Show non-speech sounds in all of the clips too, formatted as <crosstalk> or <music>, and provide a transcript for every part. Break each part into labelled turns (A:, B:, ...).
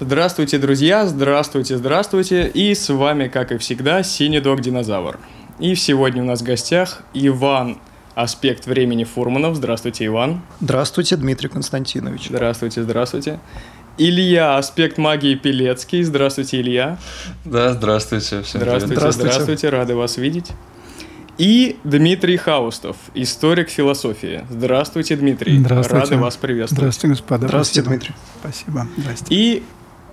A: Здравствуйте, друзья! Здравствуйте, здравствуйте! И с вами, как и всегда, Синий Дог Динозавр. И сегодня у нас в гостях Иван Аспект времени Фурманов. Здравствуйте, Иван.
B: Здравствуйте, Дмитрий Константинович.
A: Здравствуйте, здравствуйте. Илья, аспект магии Пелецкий. Здравствуйте, Илья.
C: Да, здравствуйте.
A: Всем здравствуйте, здравствуйте, здравствуйте, рады вас видеть. И Дмитрий Хаустов, историк философии. Здравствуйте, Дмитрий.
D: Здравствуйте.
A: Рады вас приветствовать.
D: Здравствуйте, господа.
B: Здравствуйте, Дмитрий.
D: Спасибо.
A: Здравствуйте. И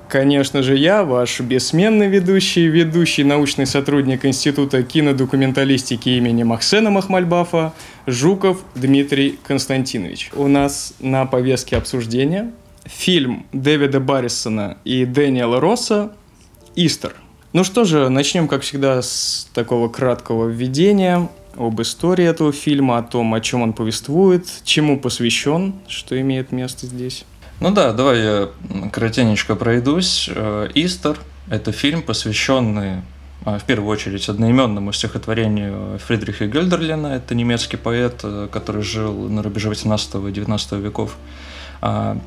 A: Конечно же, я, ваш бессменный ведущий, ведущий научный сотрудник Института кинодокументалистики имени Максена Махмальбафа, Жуков Дмитрий Константинович. У нас на повестке обсуждения фильм Дэвида Баррисона и Дэниела Росса «Истер». Ну что же, начнем, как всегда, с такого краткого введения об истории этого фильма, о том, о чем он повествует, чему посвящен, что имеет место здесь.
C: Ну да, давай я коротенечко пройдусь. Э, «Истер» — это фильм, посвященный э, в первую очередь одноименному стихотворению Фридриха Гельдерлина. Это немецкий поэт, э, который жил на рубеже 18 и 19 веков.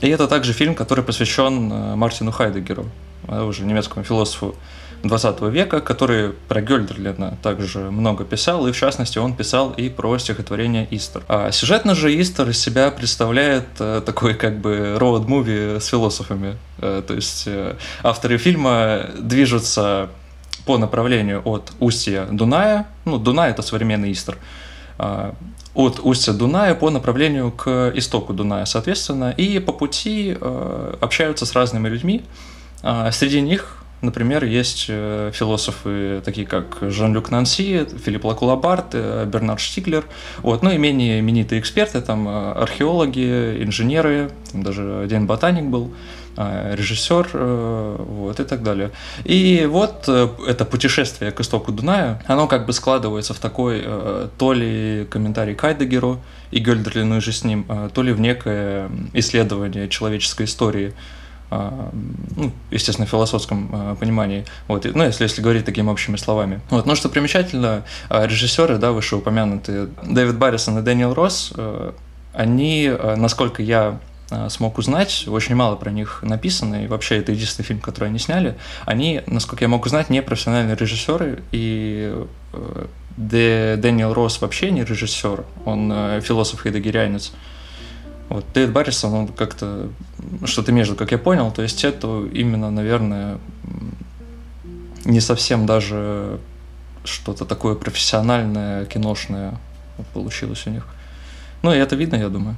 C: И это также фильм, который посвящен Мартину Хайдегеру, уже немецкому философу 20 века, который про Гёльдерлина также много писал, и в частности он писал и про стихотворение Истер. А сюжетно же Истер из себя представляет э, такой как бы роуд-муви с философами. Э, то есть э, авторы фильма движутся по направлению от устья Дуная, ну, Дунай – это современный Истер, а, от устья Дуная по направлению к истоку Дуная, соответственно, и по пути общаются с разными людьми. А, среди них Например, есть э, философы, такие как Жан-Люк Нанси, Филипп Лакулабарт, э, Бернард Штиглер, вот, ну и менее именитые эксперты, там э, археологи, инженеры, там даже один ботаник был, режиссер, вот, и так далее. И вот это путешествие к истоку Дуная, оно как бы складывается в такой то ли комментарий Кайдегеру и Гёльдерлину же с ним, то ли в некое исследование человеческой истории, ну, естественно, философском а, понимании, вот, ну, если, если говорить такими общими словами. Вот, но что примечательно, а, режиссеры, да, вышеупомянутые, Дэвид Баррисон и Дэниел Росс, они, насколько я смог узнать, очень мало про них написано, и вообще это единственный фильм, который они сняли. Они, насколько я мог узнать, не профессиональные режиссеры, и Дэниел Росс вообще не режиссер, он философ хайдегерянец. Вот Дэвид Баррисон, он как-то что-то между, как я понял, то есть это именно, наверное, не совсем даже что-то такое профессиональное, киношное получилось у них. Ну, и это видно, я думаю.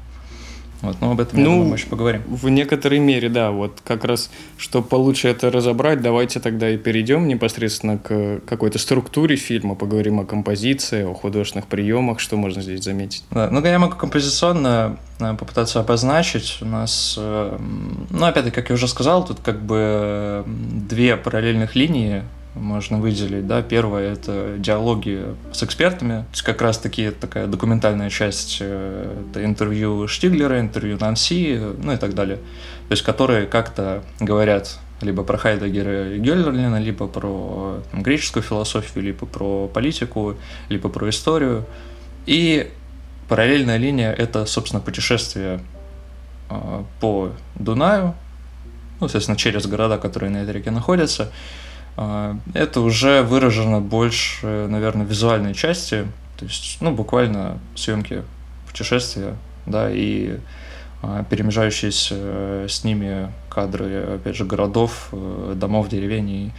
C: Вот, но об этом, ну, думаю, мы еще поговорим.
A: В некоторой мере, да. Вот как раз, чтобы получше это разобрать, давайте тогда и перейдем непосредственно к какой-то структуре фильма, поговорим о композиции, о художественных приемах, что можно здесь заметить.
C: Да, ну, я могу композиционно э, попытаться обозначить. У нас, э, ну, опять-таки, как я уже сказал, тут как бы две параллельных линии можно выделить. Да? Первое – это диалоги с экспертами. То есть как раз-таки такая документальная часть э, – это интервью Штиглера, интервью Нанси, ну и так далее. То есть которые как-то говорят либо про Хайдегера и Гёльдерлина, либо про греческую философию, либо про политику, либо про историю. И параллельная линия – это, собственно, путешествие э, по Дунаю, ну, соответственно, через города, которые на этой реке находятся – это уже выражено больше, наверное, визуальной части, то есть, ну, буквально съемки путешествия, да, и а, перемежающиеся э, с ними кадры, опять же, городов, э, домов, деревень и,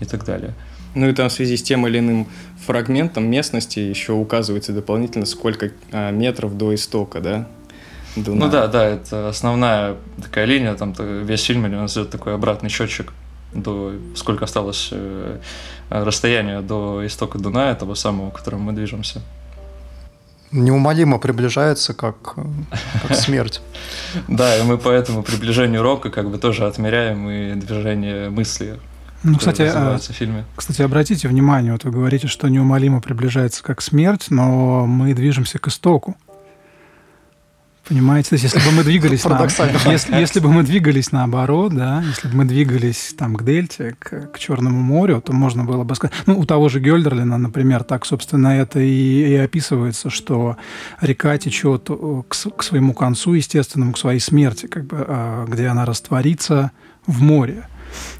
C: и так далее.
A: Ну и там в связи с тем или иным фрагментом местности еще указывается дополнительно, сколько а, метров до истока, да?
C: Дуна. Ну да, да, это основная такая линия, там весь фильм у нас идет такой обратный счетчик до сколько осталось э, расстояние до истока Дуная, того самого, к которому мы движемся.
B: Неумолимо приближается, как, как <laughs> смерть.
C: Да, и мы по этому приближению рока как бы тоже отмеряем и движение мысли.
D: Ну, кстати, а, в фильме. кстати, обратите внимание, вот вы говорите, что неумолимо приближается как смерть, но мы движемся к истоку. Понимаете? То есть, если бы мы двигались на, если, если бы мы двигались наоборот, да, если бы мы двигались там к Дельте, к, к Черному морю, то можно было бы сказать, ну, у того же Гёльдерлина, например, так, собственно, это и, и описывается, что река течет к, к своему концу, естественному, к своей смерти, как бы, а, где она растворится в море.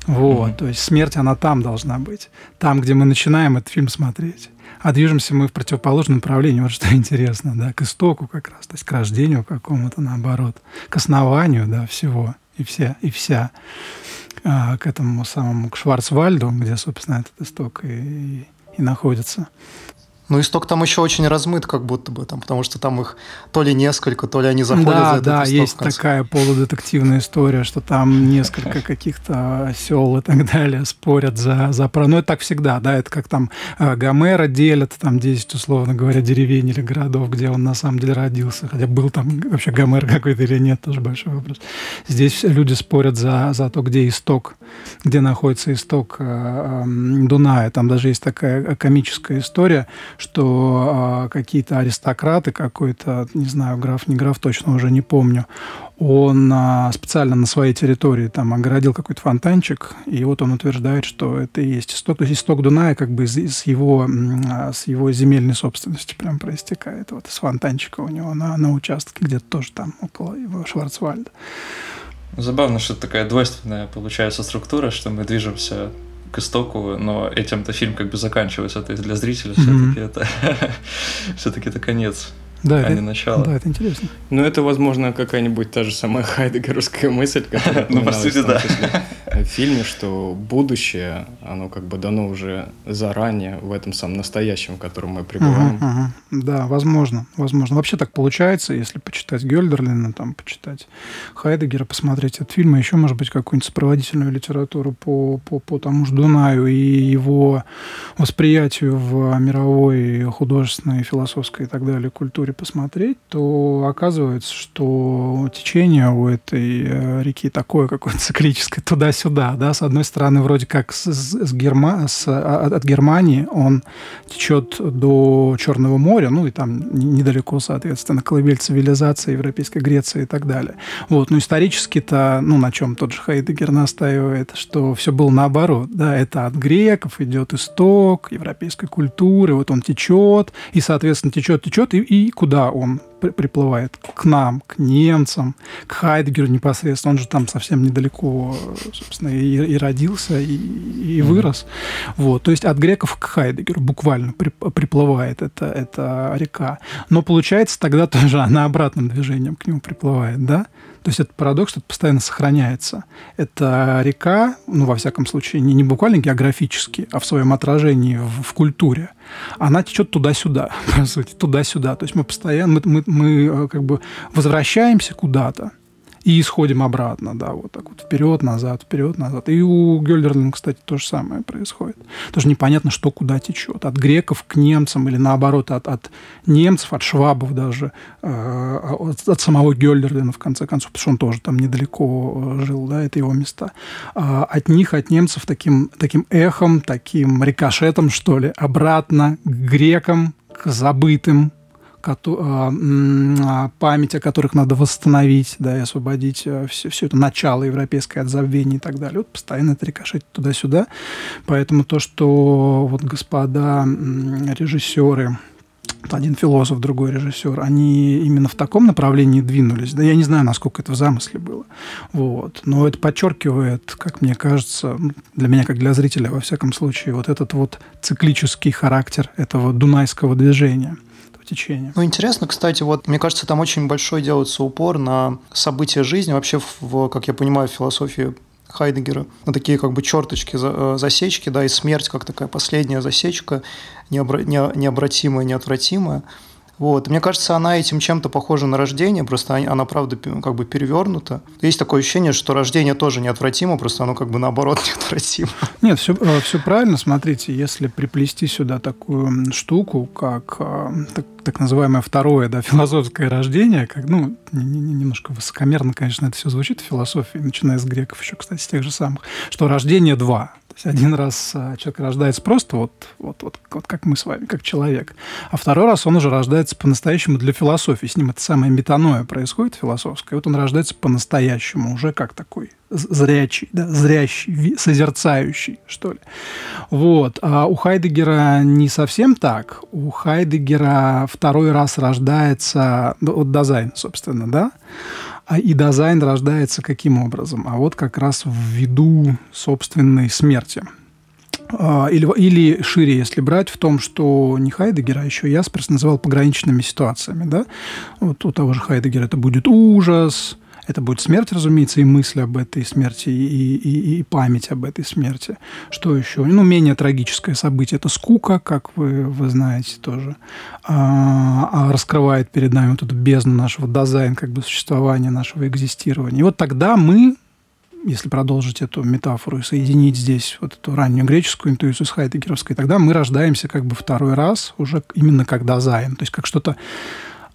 D: Вот, mm-hmm. то есть смерть, она там должна быть. Там, где мы начинаем этот фильм смотреть. А движемся мы в противоположном направлении. Вот что <laughs> интересно, да, к истоку как раз, то есть к рождению какому-то, наоборот, к основанию, да, всего и вся, и вся, а, к этому самому, к Шварцвальду, где, собственно, этот исток и, и находится.
B: Ну, исток там еще очень размыт, как будто бы, там, потому что там их то ли несколько, то ли они заходят
D: да,
B: за этот
D: Да, есть такая полудетективная история, что там несколько каких-то сел и так далее спорят за, за про. Ну, это так всегда, да, это как там э, Гомера делят, там 10, условно говоря, деревень или городов, где он на самом деле родился, хотя был там вообще Гомер какой-то или нет, тоже большой вопрос. Здесь люди спорят за, за то, где исток, где находится исток э, Дуная. Там даже есть такая комическая история, что э, какие-то аристократы, какой-то, не знаю, граф, не граф, точно уже не помню, он э, специально на своей территории там огородил какой-то фонтанчик, и вот он утверждает, что это и есть исток. То есть исток Дуная как бы из, из его, э, с его земельной собственности прям проистекает. Вот из фонтанчика у него на, на участке, где-то тоже там около его Шварцвальда.
C: Забавно, что такая двойственная получается структура, что мы движемся к истоку, но этим-то фильм как бы заканчивается. То есть для зрителя mm-hmm. все-таки это <laughs> все-таки это конец
D: да,
C: а
D: это,
C: не начало.
D: Да, это интересно.
A: Ну, это, возможно, какая-нибудь та же самая <laughs> хайдегеровская мысль, которая
C: ну, по сути, да.
A: в фильме, что будущее, оно как бы дано уже заранее в этом самом настоящем, в котором мы пребываем.
D: Угу, угу. Да, возможно, возможно. Вообще так получается, если почитать Гёльдерлина, там, почитать Хайдегера, посмотреть этот фильм, и еще, может быть, какую-нибудь сопроводительную литературу по, по, по тому же Дунаю и его восприятию в мировой художественной, философской и так далее культуре истории посмотреть, то оказывается, что течение у этой э, реки такое какое-то <laughs> циклическое туда-сюда. Да? С одной стороны, вроде как с, с Герма... с, а, от, от Германии он течет до Черного моря, ну и там недалеко, соответственно, колыбель цивилизации, Европейской Греции и так далее. Вот. Но исторически-то, ну, на чем тот же Хайдегер настаивает, что все было наоборот. Да? Это от греков идет исток европейской культуры, вот он течет, и, соответственно, течет, течет, и, и куда он приплывает? К нам, к немцам, к Хайдгеру непосредственно. Он же там совсем недалеко, собственно, и, и родился, и, и вырос. Mm-hmm. Вот. То есть от греков к Хайдгеру буквально при, приплывает эта, эта река. Но получается тогда тоже она обратным движением к нему приплывает, да? То есть это парадокс, это постоянно сохраняется. Это река, ну, во всяком случае, не, не буквально географически, а в своем отражении в, в культуре. Она течет туда-сюда, <laughs> по сути, туда-сюда. То есть мы постоянно, мы, мы, мы э, как бы возвращаемся куда-то, и исходим обратно, да, вот так вот вперед, назад, вперед, назад. И у Гёльдерлина, кстати, то же самое происходит. Тоже непонятно, что куда течет. От греков к немцам или наоборот от, от немцев, от швабов даже, э, от, от самого Гёльдерлина, в конце концов, потому что он тоже там недалеко э, жил, да, это его места. А от них, от немцев таким, таким эхом, таким рикошетом, что ли, обратно к грекам, к забытым память о которых надо восстановить, да, и освободить все, э, все это начало европейское от забвения и так далее. Вот постоянно это рикошетит туда-сюда. Поэтому то, что вот господа режиссеры, один философ, другой режиссер, они именно в таком направлении двинулись. Да я не знаю, насколько это в замысле было. Вот. Но это подчеркивает, как мне кажется, для меня, как для зрителя, во всяком случае, вот этот вот циклический характер этого дунайского движения – течение.
B: Ну, интересно, кстати, вот, мне кажется, там очень большой делается упор на события жизни, вообще, в, как я понимаю, в философии Хайдегера, на такие как бы черточки, э, засечки, да, и смерть как такая последняя засечка, необра- не, необратимая, неотвратимая. Вот. Мне кажется, она этим чем-то похожа на рождение, просто она, правда, как бы перевернута. Есть такое ощущение, что рождение тоже неотвратимо, просто оно как бы наоборот <laughs> неотвратимо.
D: Нет, все, э, все правильно. Смотрите, если приплести сюда такую штуку, как э, так, так называемое второе, да, философское рождение, как, ну, немножко высокомерно, конечно, это все звучит в философии, начиная с греков еще, кстати, с тех же самых, что рождение два, Один раз а, человек рождается просто вот, вот, вот, вот как мы с вами, как человек. А второй раз он уже рождается по-настоящему для философии. С ним это самое метанойя происходит философское. Вот он рождается по-настоящему, уже как такой зрячий, да, зрящий, созерцающий, что ли. Вот. А у Хайдегера не совсем так. У Хайдегера второй раз рождается, ну, вот Dasein, собственно, да, а и дизайн рождается каким образом? А вот как раз в виду собственной смерти. А, или, или шире, если брать, в том, что не Хайдегера, а еще Ясперс называл пограничными ситуациями. Да? Вот у того же Хайдегера это будет ужас, это будет смерть, разумеется, и мысль об этой смерти, и, и, и память об этой смерти. Что еще? Ну, менее трагическое событие – это скука, как вы, вы знаете тоже. А, а раскрывает перед нами вот эту бездну нашего дизайна, как бы существования, нашего экзистирования. И вот тогда мы если продолжить эту метафору и соединить здесь вот эту раннюю греческую интуицию с хайдегеровской, тогда мы рождаемся как бы второй раз уже именно как дизайн, то есть как что-то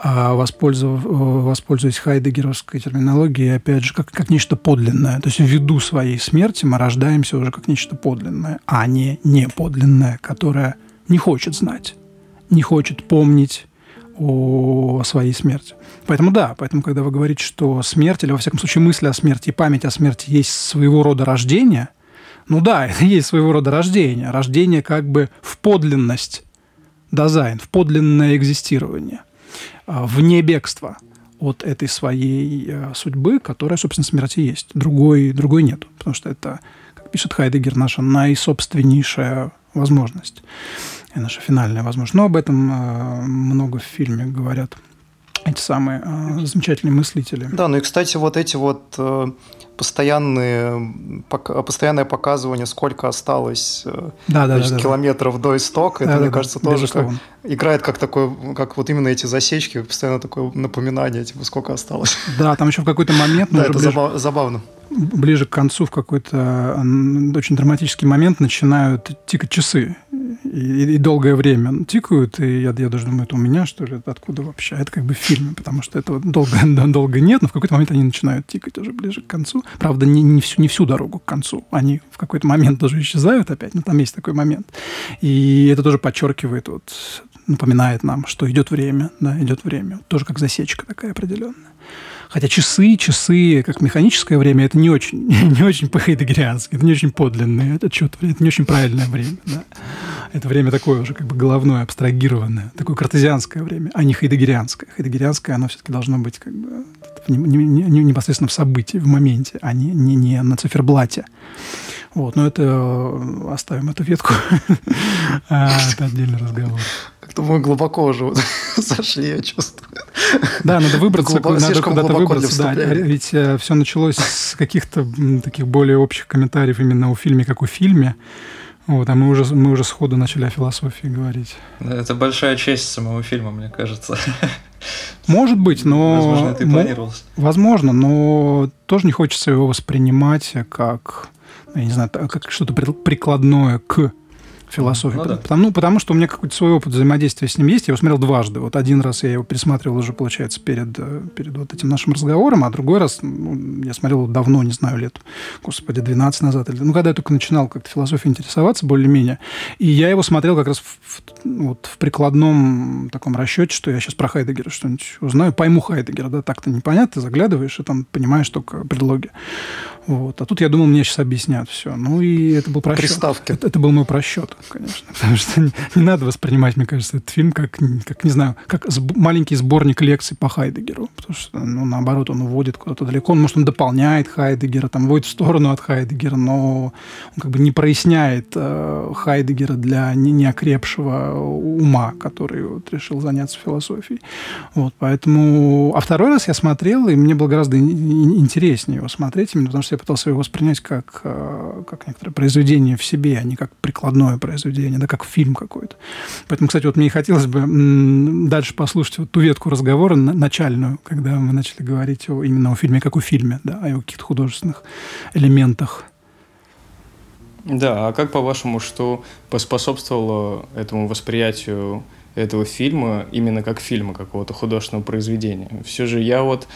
D: а воспользуясь, воспользуясь хайдегеровской терминологией, опять же, как, как нечто подлинное. То есть ввиду своей смерти мы рождаемся уже как нечто подлинное, а не неподлинное, которое не хочет знать, не хочет помнить о своей смерти. Поэтому да, поэтому когда вы говорите, что смерть, или во всяком случае мысли о смерти и память о смерти есть своего рода рождение, ну да, <laughs> это есть своего рода рождение. Рождение как бы в подлинность дизайн, в подлинное экзистирование – вне бегства от этой своей э, судьбы, которая, собственно, смерти есть. Другой, другой нет, потому что это, как пишет Хайдегер, наша наисобственнейшая возможность, и наша финальная возможность. Но об этом э, много в фильме говорят эти самые э, замечательные мыслители.
B: Да, ну и, кстати, вот эти вот э, постоянные, постоянное показывание, сколько осталось э,
D: да, да, значит,
B: да, километров до истока, это, да, мне кажется, да, тоже как, играет как такой, как вот именно эти засечки, постоянно такое напоминание, типа, сколько осталось.
D: Да, там еще в какой-то момент... <laughs>
B: Да, это ближе, забавно.
D: Ближе к концу, в какой-то очень драматический момент начинают тикать часы и, и долгое время тикают, и я, я даже думаю, это у меня, что ли, откуда вообще? Это как бы в фильме, потому что этого долго, <laughs> долго нет, но в какой-то момент они начинают тикать уже ближе к концу. Правда, не, не, всю, не всю дорогу к концу. Они в какой-то момент тоже исчезают опять, но там есть такой момент. И это тоже подчеркивает, вот, напоминает нам, что идет время, да, идет время. Тоже как засечка такая определенная. Хотя часы, часы, как механическое время, это не очень, <laughs> не очень по-хайдегериански, это не очень подлинное отчет, это не очень правильное время. Да. Это время такое уже как бы головное, абстрагированное, такое картезианское время, а не хайдегерианское. Хайдегерианское, оно все-таки должно быть как бы не, не, не, непосредственно в событии, в моменте, а не, не, не на циферблате. Вот, но это э, оставим эту ветку. <laughs> А, это отдельный разговор.
B: Как-то мы глубоко уже зашли, <laughs> я чувствую.
D: Да, надо выбраться, надо куда-то выбраться. Да, ведь э, все началось с каких-то таких более общих комментариев именно о фильме, как о фильме. Вот, а мы уже, мы уже сходу начали о философии говорить.
C: Это большая честь самого фильма, мне кажется. <laughs>
D: Может быть, но...
C: Возможно, это и планировалось.
D: Возможно, но тоже не хочется его воспринимать как я не знаю, как что-то прикладное к философии. Ну, да. потому, ну, потому что у меня какой-то свой опыт взаимодействия с ним есть. Я его смотрел дважды. Вот один раз я его пересматривал уже, получается, перед, э, перед вот этим нашим разговором, а другой раз ну, я смотрел давно, не знаю, лет, господи, 12 назад. Ну, когда я только начинал как-то философией интересоваться более-менее. И я его смотрел как раз в, в, вот, в прикладном таком расчете, что я сейчас про Хайдегера что-нибудь узнаю, пойму Хайдегера, да, так-то непонятно, ты заглядываешь и там понимаешь только предлоги. Вот. А тут я думал, мне сейчас объяснят все. Ну и это был просчет.
B: Приставки.
D: Это, это был мой просчет, конечно. <laughs> Потому что не, не надо воспринимать, мне кажется, этот фильм как, как не знаю, как сб- маленький сборник лекций по Хайдегеру. Потому что, ну, наоборот, он уводит куда-то далеко. Он, может, он дополняет Хайдегера, там, вводит в сторону от Хайдегера, но он как бы не проясняет э, Хайдегера для не, неокрепшего ума, который вот, решил заняться философией. Вот, поэтому... А второй раз я смотрел, и мне было гораздо интереснее его смотреть, именно потому что я пытался его воспринять как, э, как некоторое произведение в себе, а не как прикладное произведение, да, как фильм какой-то. Поэтому, кстати, вот мне и хотелось бы дальше послушать вот ту ветку разговора начальную, когда мы начали говорить о, именно о фильме как о фильме, да, о каких-то художественных элементах.
A: Да, а как по-вашему, что поспособствовало этому восприятию этого фильма именно как фильма, какого-то художественного произведения? Все же я вот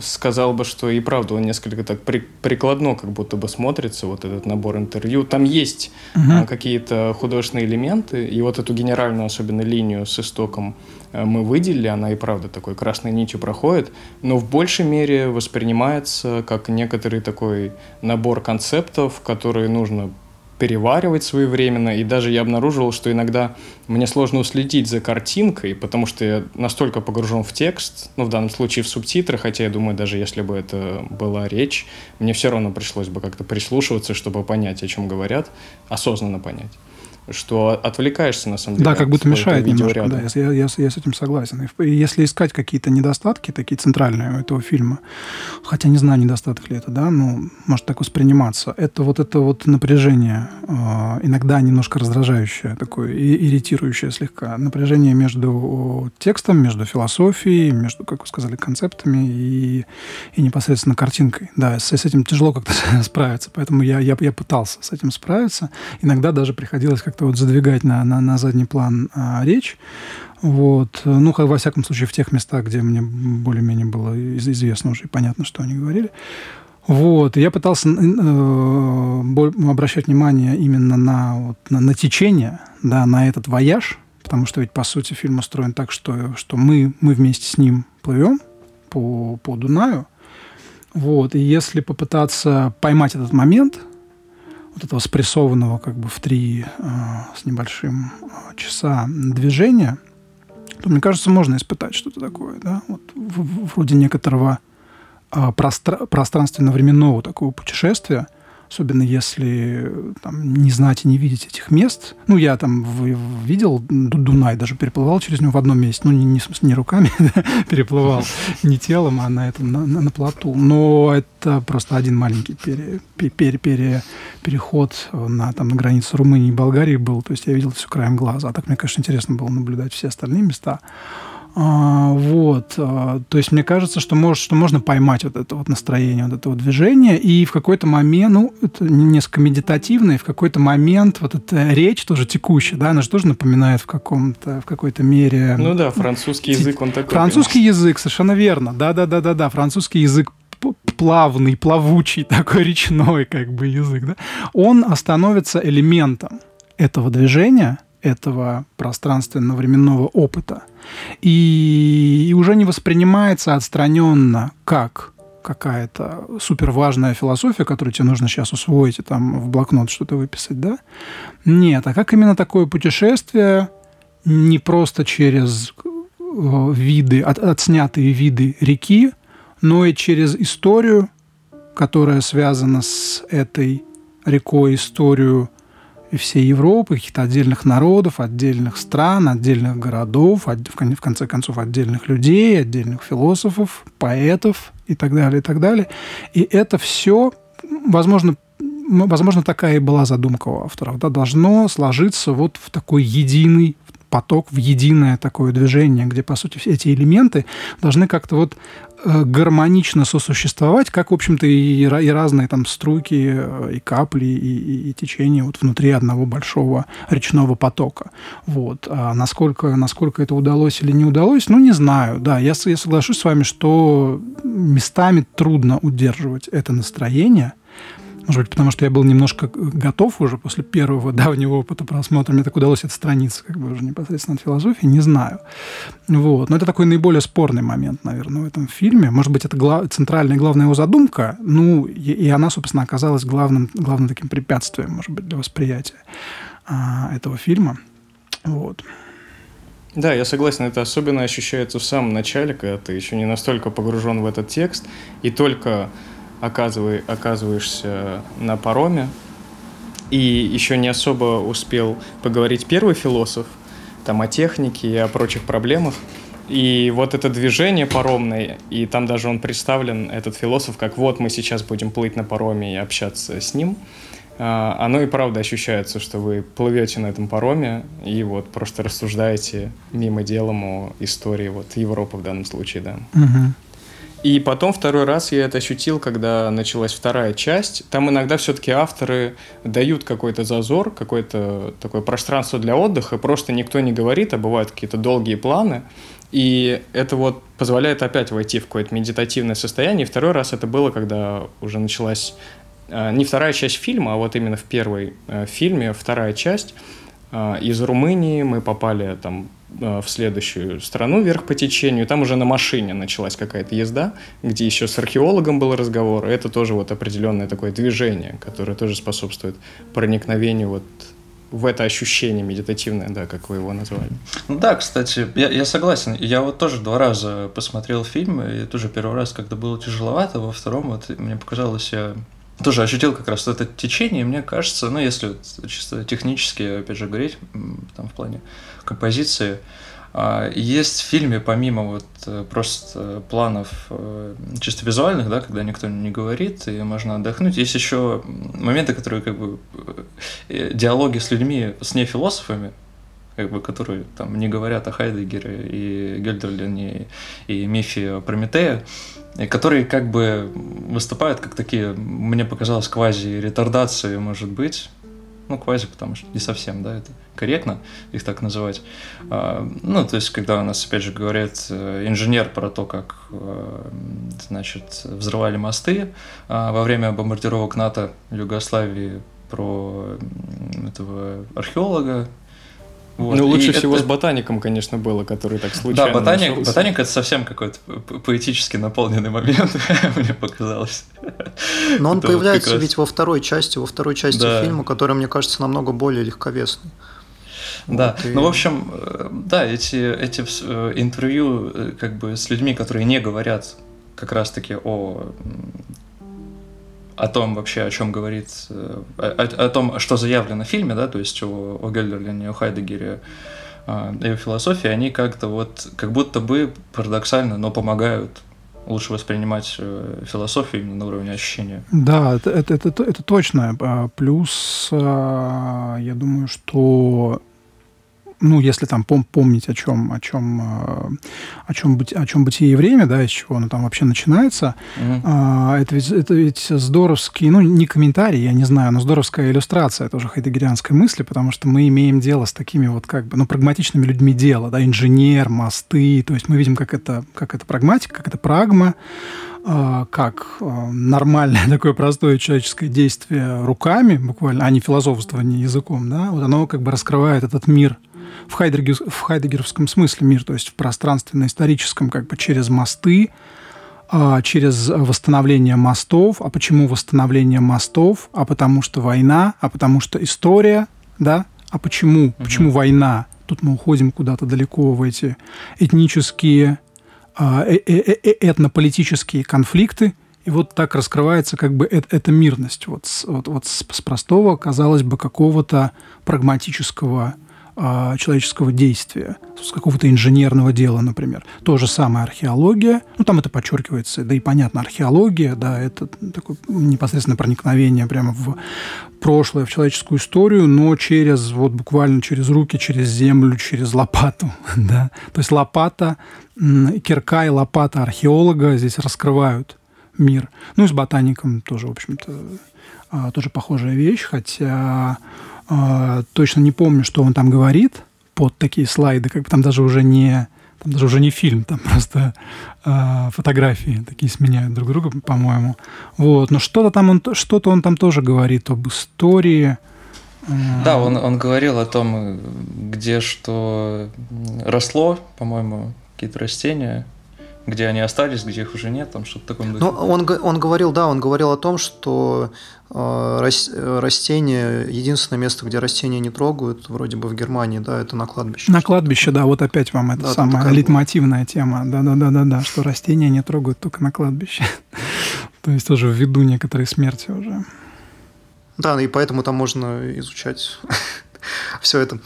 A: сказал бы, что и правда он несколько так при, прикладно как будто бы смотрится, вот этот набор интервью. Там есть угу. какие-то художественные элементы, и вот эту генеральную особенно линию с истоком э, мы выделили, она и правда такой красной нитью проходит, но в большей мере воспринимается как некоторый такой набор концептов, которые нужно переваривать своевременно. И даже я обнаружил, что иногда мне сложно уследить за картинкой, потому что я настолько погружен в текст, ну, в данном случае в субтитры, хотя я думаю, даже если бы это была речь, мне все равно пришлось бы как-то прислушиваться, чтобы понять, о чем говорят, осознанно понять что отвлекаешься, на самом деле.
D: Да, как будто мешает немножко, да, я, я, я с этим согласен. И если искать какие-то недостатки, такие центральные у этого фильма, хотя не знаю, недостаток ли это, да, но может так восприниматься, это вот это вот напряжение, э, иногда немножко раздражающее, такое, и иритирующее слегка, напряжение между текстом, между философией, между, как вы сказали, концептами и, и непосредственно картинкой. Да, с, с этим тяжело как-то <laughs> справиться, поэтому я, я, я пытался с этим справиться. Иногда даже приходилось как как-то вот задвигать на, на, на задний план а, речь. Вот. Ну, во всяком случае, в тех местах, где мне более-менее было известно уже и понятно, что они говорили. Вот. Я пытался э, обращать внимание именно на, вот, на, на течение, да, на этот вояж, потому что ведь, по сути, фильм устроен так, что, что мы, мы вместе с ним плывем по, по Дунаю. Вот. И если попытаться поймать этот момент, вот этого спрессованного как бы в три э, с небольшим э, часа движения, то, мне кажется, можно испытать что-то такое, да, вот в, в, вроде некоторого э, простра- пространственно-временного такого путешествия – особенно если там, не знать и не видеть этих мест. Ну, я там видел Дунай, даже переплывал через него в одном месте, ну, не, не, не руками <laughs> переплывал, не телом, а на этом, на, на плоту. Но это просто один маленький пере, пере, пере, переход на, там, на границу Румынии и Болгарии был, то есть я видел все краем глаза. А так мне, конечно, интересно было наблюдать все остальные места. А, вот, а, то есть мне кажется, что, может, что можно поймать вот это вот настроение, вот этого движения, и в какой-то момент, ну, это несколько медитативно, и в какой-то момент вот эта речь тоже текущая, да, она же тоже напоминает в каком-то, в какой-то мере...
A: Ну да, французский язык, он такой.
D: Французский язык, совершенно верно, да-да-да-да-да, французский язык плавный, плавучий, <laughs> такой речной как бы язык, да, он становится элементом этого движения – этого пространственно-временного опыта. И, уже не воспринимается отстраненно как какая-то супер важная философия, которую тебе нужно сейчас усвоить и там в блокнот что-то выписать, да? Нет, а как именно такое путешествие не просто через э, виды, от, отснятые виды реки, но и через историю, которая связана с этой рекой, историю всей Европы, каких-то отдельных народов, отдельных стран, отдельных городов, в конце концов, отдельных людей, отдельных философов, поэтов и так далее, и так далее. И это все, возможно, возможно, такая и была задумка у авторов, да, должно сложиться вот в такой единый поток, в единое такое движение, где, по сути, все эти элементы должны как-то вот гармонично сосуществовать, как, в общем-то, и, и разные там струйки, э, и капли, и, и, и течения вот внутри одного большого речного потока. Вот. А насколько, насколько это удалось или не удалось, ну, не знаю. Да, я, я соглашусь с вами, что местами трудно удерживать это настроение, может быть, потому что я был немножко готов уже после первого <laughs> давнего опыта просмотра. Мне так удалось отстраниться как бы уже непосредственно от философии, не знаю. Вот. Но это такой наиболее спорный момент, наверное, в этом фильме. Может быть, это глав... центральная главная его задумка, ну, и, и она, собственно, оказалась главным, главным таким препятствием, может быть, для восприятия а, этого фильма. Вот.
A: Да, я согласен, это особенно ощущается в самом начале, когда ты еще не настолько погружен в этот текст, и только оказываешься на пароме, и еще не особо успел поговорить первый философ, там о технике и о прочих проблемах. И вот это движение паромное, и там даже он представлен, этот философ, как вот мы сейчас будем плыть на пароме и общаться с ним, а, оно и правда ощущается, что вы плывете на этом пароме и вот просто рассуждаете мимо делом о истории вот Европы в данном случае, да.
D: Угу.
A: И потом второй раз я это ощутил, когда началась вторая часть. Там иногда все-таки авторы дают какой-то зазор, какое-то такое пространство для отдыха, просто никто не говорит, а бывают какие-то долгие планы. И это вот позволяет опять войти в какое-то медитативное состояние. И второй раз это было, когда уже началась э, не вторая часть фильма, а вот именно в первой э, фильме вторая часть. Э, из Румынии мы попали там в следующую страну вверх по течению. Там уже на машине началась какая-то езда, где еще с археологом был разговор. Это тоже вот определенное такое движение, которое тоже способствует проникновению вот в это ощущение медитативное, да, как вы его назвали.
C: Ну да, кстати, я, я согласен. Я вот тоже два раза посмотрел фильм, и тоже первый раз, когда было тяжеловато, во втором вот мне показалось, я тоже ощутил как раз это течение, и мне кажется, ну, если чисто технически, опять же, говорить, там, в плане композиции, а, есть в фильме, помимо вот э, просто планов э, чисто визуальных, да, когда никто не говорит, и можно отдохнуть, есть еще моменты, которые как бы э, диалоги с людьми, с нефилософами, как бы, которые там не говорят о Хайдегере и Гельдерлине и, мифе Прометея, которые как бы выступают как такие, мне показалось, квази-ретардации, может быть, ну, квази, потому что не совсем, да, это корректно их так называть. А, ну, то есть, когда у нас, опять же, говорит э, инженер про то, как, э, значит, взрывали мосты а, во время бомбардировок НАТО Югославии, про этого археолога,
A: вот. Ну, лучше и всего это... с ботаником, конечно, было, который так случайно
C: Да, ботаник, нашелся. ботаник — это совсем какой-то поэтически наполненный момент, <laughs> мне показалось.
B: Но он это появляется вот ведь во второй части, во второй части да. фильма, которая, мне кажется, намного более легковесной.
C: Да, вот, и... ну, в общем, э, да, эти, эти э, интервью э, как бы с людьми, которые не говорят как раз-таки о о том вообще, о чем говорит, э, о, о том, что заявлено в фильме, да, то есть о, о Гельдерлине, о Хайдегере а, и о философии, они как-то вот, как будто бы парадоксально, но помогают лучше воспринимать э, философию именно на уровне ощущения.
D: Да, это, это, это, это точно. А, плюс а, я думаю, что ну, если там пом помнить, о чем, о чем, э, о чем, быть, о чем бытие и время, да, из чего оно там вообще начинается, mm-hmm. это, ведь, это ведь здоровский, ну, не комментарий, я не знаю, но здоровская иллюстрация тоже хайдегерианской мысли, потому что мы имеем дело с такими вот как бы, ну, прагматичными людьми дела, да, инженер, мосты, то есть мы видим, как это, как это прагматика, как это прагма, а, как нормальное <laughs> такое простое человеческое действие руками, буквально, а не философствование языком, да, вот оно как бы раскрывает этот мир в, Хайдегер, в хайдегеровском смысле мир, то есть в пространственно-историческом, как бы через мосты, а, через восстановление мостов. А почему восстановление мостов? А потому что война, а потому что история, да? А почему? Угу. Почему война? Тут мы уходим куда-то далеко в эти этнические, а, э, э, э, этнополитические конфликты, и вот так раскрывается как бы эта мирность. Вот, вот, вот с простого, казалось бы, какого-то прагматического а, человеческого действия, с какого-то инженерного дела, например. То же самое археология, ну там это подчеркивается, да и понятно, археология, да, это такое непосредственное проникновение прямо в прошлое, в человеческую историю, но через, вот буквально через руки, через землю, через лопату, <laughs> да. То есть лопата, кирка и лопата археолога здесь раскрывают мир. Ну и с ботаником тоже, в общем-то, а, тоже похожая вещь, хотя точно не помню, что он там говорит под такие слайды, как бы там даже уже не там даже уже не фильм, там <laughs> просто э, фотографии такие сменяют друг друга, по-моему. Вот, но что-то там он, что-то он там тоже говорит об истории.
C: Да, он, он говорил о том, где что росло, по-моему, какие-то растения, где они остались, где их уже нет, там что-то такое.
B: Ну, он, он говорил, да, он говорил о том, что растения, единственное место, где растения не трогают, вроде бы в Германии, да, это на кладбище.
D: На кладбище, да, вот опять вам это да, самая такая... лейтмотивная тема, да-да-да-да, что растения не трогают только на кладбище. <laughs> То есть тоже ввиду некоторой смерти уже.
B: Да, и поэтому там можно изучать <laughs> все это.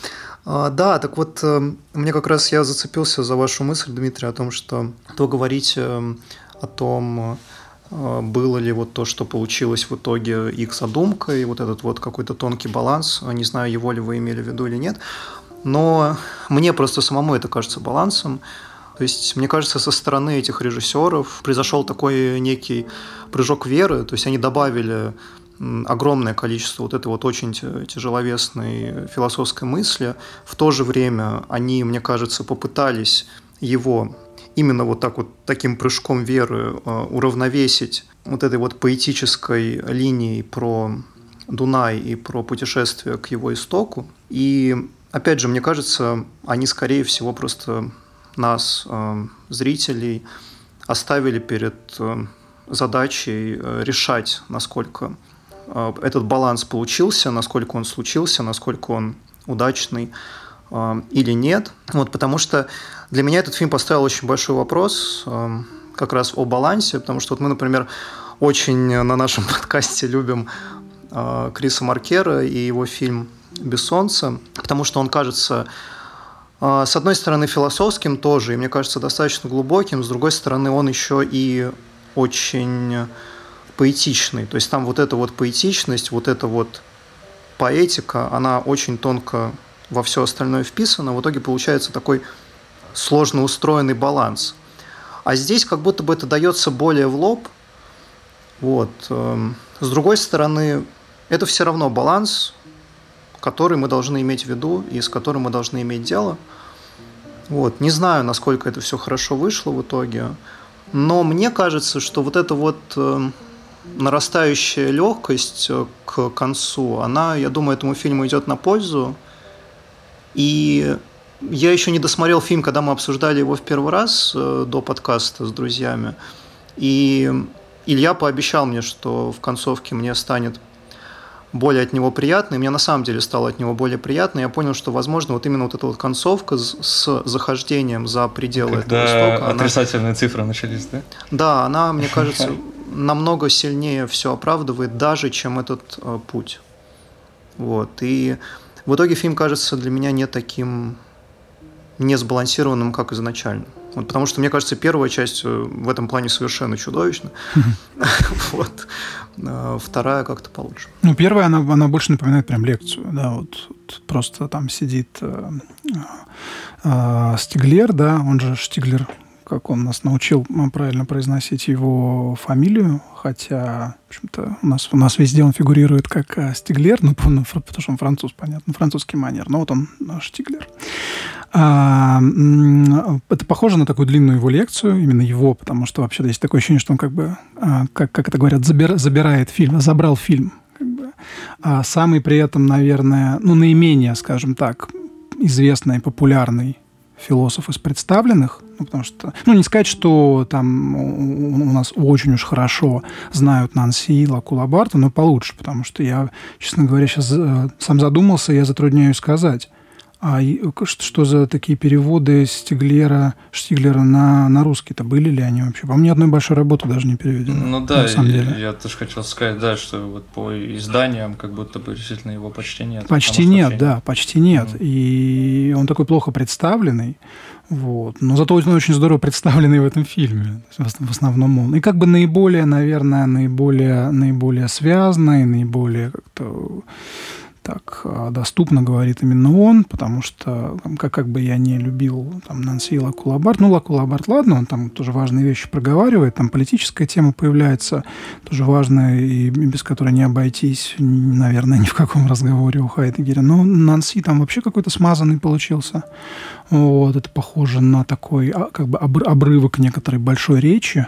B: А, да, так вот, э, мне как раз я зацепился за вашу мысль, Дмитрий, о том, что то говорить э, о том, было ли вот то, что получилось в итоге их задумка, и вот этот вот какой-то тонкий баланс, не знаю, его ли вы имели в виду или нет, но мне просто самому это кажется балансом, то есть, мне кажется, со стороны этих режиссеров произошел такой некий прыжок веры, то есть они добавили огромное количество вот этой вот очень тяжеловесной философской мысли. В то же время они, мне кажется, попытались его именно вот так вот таким прыжком веры э, уравновесить вот этой вот поэтической линией про Дунай и про путешествие к его истоку. И опять же, мне кажется, они скорее всего просто нас, э, зрителей, оставили перед э, задачей решать, насколько этот баланс получился, насколько он случился, насколько он удачный или нет. Вот, потому что для меня этот фильм поставил очень большой вопрос эм, как раз о балансе, потому что вот мы, например, очень на нашем <laughs> подкасте любим э, Криса Маркера и его фильм «Без солнца», потому что он кажется э, с одной стороны, философским тоже, и мне кажется, достаточно глубоким, с другой стороны, он еще и очень поэтичный. То есть там вот эта вот поэтичность, вот эта вот поэтика, она очень тонко во все остальное вписана. В итоге получается такой сложно устроенный баланс. А здесь как будто бы это дается более в лоб. Вот. Эм, с другой стороны, это все равно баланс, который мы должны иметь в виду и с которым мы должны иметь дело. Вот. Не знаю, насколько это все хорошо вышло в итоге, но мне кажется, что вот эта вот эм, нарастающая легкость э, к концу, она, я думаю, этому фильму идет на пользу. И я еще не досмотрел фильм, когда мы обсуждали его в первый раз э, до подкаста с друзьями. И Илья пообещал мне, что в концовке мне станет более от него приятно, и мне на самом деле стало от него более приятно. Я понял, что, возможно, вот именно вот эта вот концовка с захождением за пределы
C: Когда
B: этого истока...
C: отрицательные она... цифры начались, да?
B: Да, она, мне <laughs> кажется, намного сильнее все оправдывает даже, чем этот э, путь. Вот. И в итоге фильм кажется для меня не таким не сбалансированным, как изначально. Вот, потому что, мне кажется, первая часть э, в этом плане совершенно чудовищна. <laughs> Вот. А вторая как-то получше.
D: Ну, первая, она, она больше напоминает прям лекцию. Да, вот, вот просто там сидит э, э, Стиглер, да, он же Штиглер, как он нас научил правильно произносить его фамилию, хотя, в общем-то, у нас, у нас везде он фигурирует как э, Стиглер, ну, потому что он француз, понятно, французский манер, но вот он Штиглер. А, это похоже на такую длинную его лекцию, именно его, потому что вообще есть такое ощущение, что он как бы, а, как, как это говорят, забир, забирает фильм, забрал фильм. Как бы. а самый при этом, наверное, ну, наименее, скажем так, известный, популярный философ из представленных, ну, потому что, ну, не сказать, что там у нас очень уж хорошо знают Нанси, Лаку Лабарта, но получше, потому что я, честно говоря, сейчас э, сам задумался, я затрудняюсь сказать. А что за такие переводы Стиглера, Штиглера на, на русский-то? Были ли они вообще? По мне одной большой работы даже не переведено.
C: Ну да, на самом деле. я тоже хотел сказать, да, что вот по изданиям как будто бы действительно его почти нет.
D: Почти нет, вообще... да, почти нет. Mm. И он такой плохо представленный. Вот. Но зато он очень здорово представленный в этом фильме. В основном он. И как бы наиболее, наверное, наиболее, наиболее связанный, наиболее как-то так а, доступно, говорит именно он, потому что как, как бы я не любил там, Нанси Лакулабарт, ну, Лакулабарт, ладно, он там тоже важные вещи проговаривает, там политическая тема появляется, тоже важная, и без которой не обойтись, наверное, ни в каком разговоре у Хайдегера. Но Нанси там вообще какой-то смазанный получился. Вот, это похоже на такой а, как бы обрывок некоторой большой речи,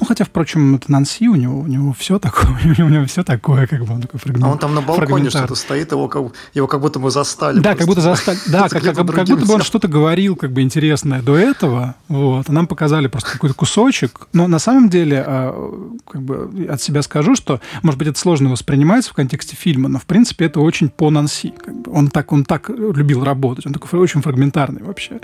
D: ну, хотя, впрочем, это Нанси, у него, у него все такое, <laughs> у него все такое, как бы он такой
B: фрагмент. А он там на балконе что-то стоит, его как, его как будто бы застали.
D: Да, как будто застали. Да, <laughs> как, как, как будто бы он что-то говорил, как бы интересное до этого, вот, а нам показали просто какой-то кусочек. Но на самом деле, а, как бы от себя скажу, что, может быть, это сложно воспринимается в контексте фильма, но, в принципе, это очень по Нанси. Как бы. Он, так, он так любил работать, он такой очень фрагментарный вообще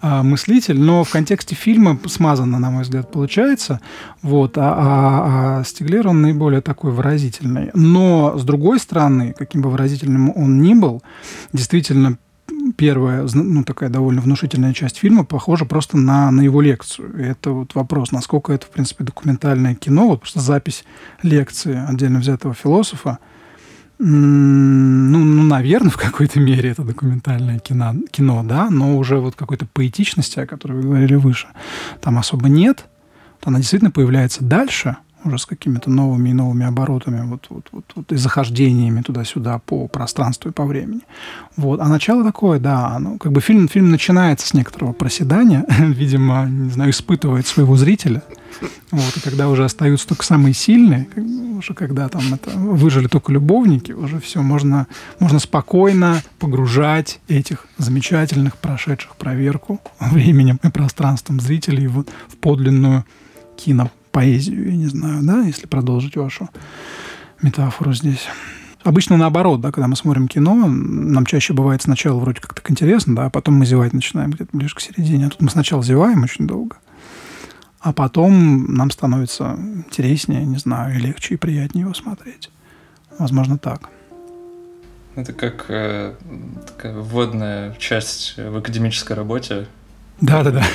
D: а, мыслитель, но в контексте фильма смазанно, на мой взгляд, получается. Вот, а, а, а Стиглер, он наиболее такой выразительный. Но, с другой стороны, каким бы выразительным он ни был, действительно, первая, ну, такая довольно внушительная часть фильма похожа просто на, на его лекцию. И это вот вопрос, насколько это, в принципе, документальное кино, вот просто запись лекции отдельно взятого философа, ну, ну, наверное, в какой-то мере это документальное кино, кино, да, но уже вот какой-то поэтичности, о которой вы говорили выше, там особо нет – она действительно появляется дальше, уже с какими-то новыми и новыми оборотами, вот, вот, вот, вот и захождениями туда-сюда по пространству и по времени. Вот. А начало такое, да, ну, как бы фильм, фильм начинается с некоторого проседания, <laughs> видимо, не знаю, испытывает своего зрителя, вот, и когда уже остаются только самые сильные, уже когда там это выжили только любовники, уже все, можно, можно спокойно погружать этих замечательных, прошедших проверку <laughs> временем и пространством зрителей в, в подлинную кинопоэзию, я не знаю, да, если продолжить вашу метафору здесь. Обычно наоборот, да, когда мы смотрим кино, нам чаще бывает сначала вроде как так интересно, да, а потом мы зевать начинаем где-то ближе к середине. А тут мы сначала зеваем очень долго, а потом нам становится интереснее, не знаю, и легче и приятнее его смотреть. Возможно, так.
C: Это как э, такая вводная часть в академической работе.
D: Да, да, да.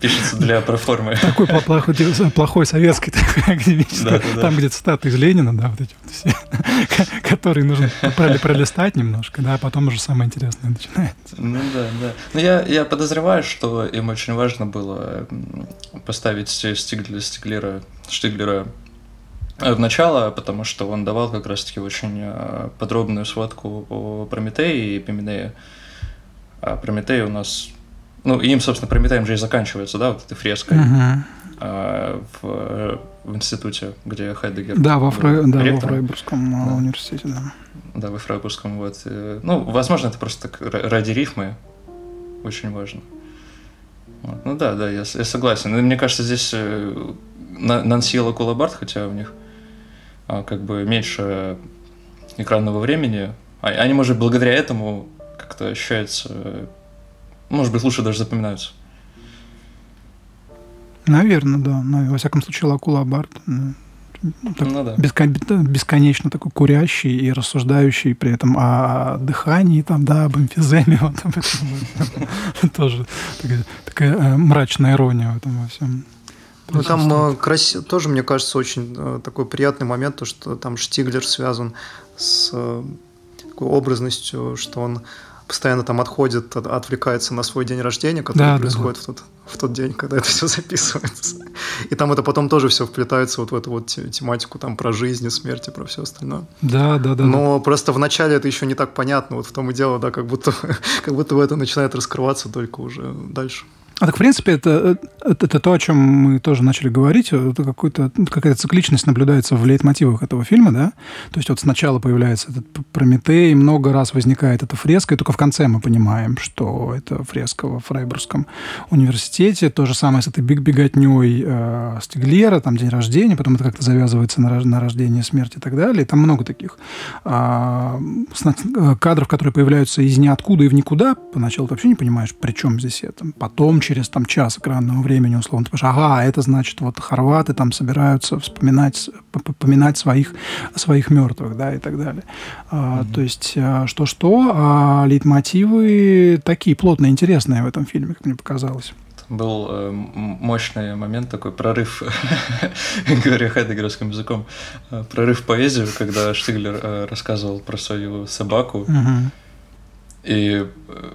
C: Пишется для проформы.
D: Такой плохой, плохой советский <laughs> академический. Да, да, да. Там, где цитаты из Ленина, да, вот эти вот все, <laughs> которые нужно пролистать немножко, да, а потом уже самое интересное начинается.
C: Ну да, да. Но я, я подозреваю, что им очень важно было поставить Стиглера, Стиглера, Штиглера в начало, потому что он давал как раз-таки очень э, подробную сводку о Прометее и Пименее. А Прометей у нас ну, им, собственно, Прометеем же и заканчивается, да, вот этой фреской
D: uh-huh.
C: а, в, в институте, где Хайдегер.
D: Да, во, Фрей, да, во Фрейбургском да. университете, да.
C: Да, во Фрейбургском, вот. Ну, возможно, это просто так ради рифмы очень важно. Вот. Ну да, да, я, я согласен. Но мне кажется, здесь э, Нансила Кулабард, хотя у них а, как бы меньше экранного времени, а, они, может, благодаря этому как-то ощущаются может быть, лучше даже запоминаются.
D: Наверное, да. Но, во всяком случае, Лакула Барт ну, так, ну, да. бесконечно такой курящий и рассуждающий при этом о дыхании, там, да, об эмфиземе. <laughs> Вот, об этом, <laughs> тоже такая, такая э, мрачная ирония в этом во всем.
B: Ну, там э, крас... тоже, мне кажется, очень э, такой приятный момент, то, что там Штиглер связан с э, такой образностью, что он постоянно там отходит, отвлекается на свой день рождения, который да, происходит да, да. В, тот, в тот день, когда это все записывается. И там это потом тоже все вплетается вот в эту вот тематику там про жизнь, смерть и про все остальное.
D: Да, да, да.
B: Но да. просто в начале это еще не так понятно, вот в том и дело, да, как будто, <laughs> как будто это начинает раскрываться только уже дальше.
D: А так, в принципе, это, это, это то, о чем мы тоже начали говорить. Это какой-то, какая-то цикличность наблюдается в лейтмотивах этого фильма, да? То есть вот сначала появляется этот Прометей, много раз возникает эта фреска, и только в конце мы понимаем, что это фреска во Фрайбургском университете. То же самое с этой биг беготней э, Стеглера, там день рождения, потом это как-то завязывается на, на рождение, смерть и так далее. Там много таких э, кадров, которые появляются из ниоткуда и в никуда. Поначалу ты вообще не понимаешь, при чем здесь это. Потом через там, час экранного времени, условно, ты понимаешь, ага, это значит, вот хорваты там собираются вспоминать, поминать своих, своих мертвых, да, и так далее. Mm-hmm. А, то есть, а, что-что, а лейтмотивы такие плотные, интересные в этом фильме, как мне показалось
C: был э, мощный момент, такой прорыв, <laughs> говоря хайдегеровским языком, э, прорыв поэзию, когда Штиглер э, рассказывал про свою собаку. И э,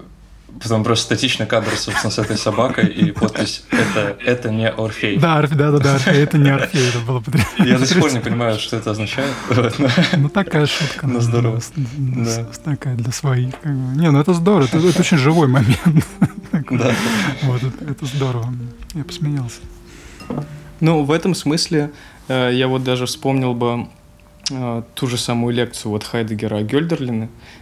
C: Потом просто статичный кадр, собственно, с этой собакой и подпись «Это, это не Орфей».
D: Да, да, да, да, Орфей, это не Орфей, это было потрясающе. <laughs>
C: Я до сих пор не понимаю, что это означает. <laughs>
D: Ну, такая шутка.
C: Ну, здорово.
D: Да. Такая для своих. Не, ну это здорово, это, очень живой момент. <laughs>
C: Да.
D: Вот, это здорово. Я посмеялся.
A: Ну, в этом смысле э, я вот даже вспомнил бы ту же самую лекцию вот Хайдегера о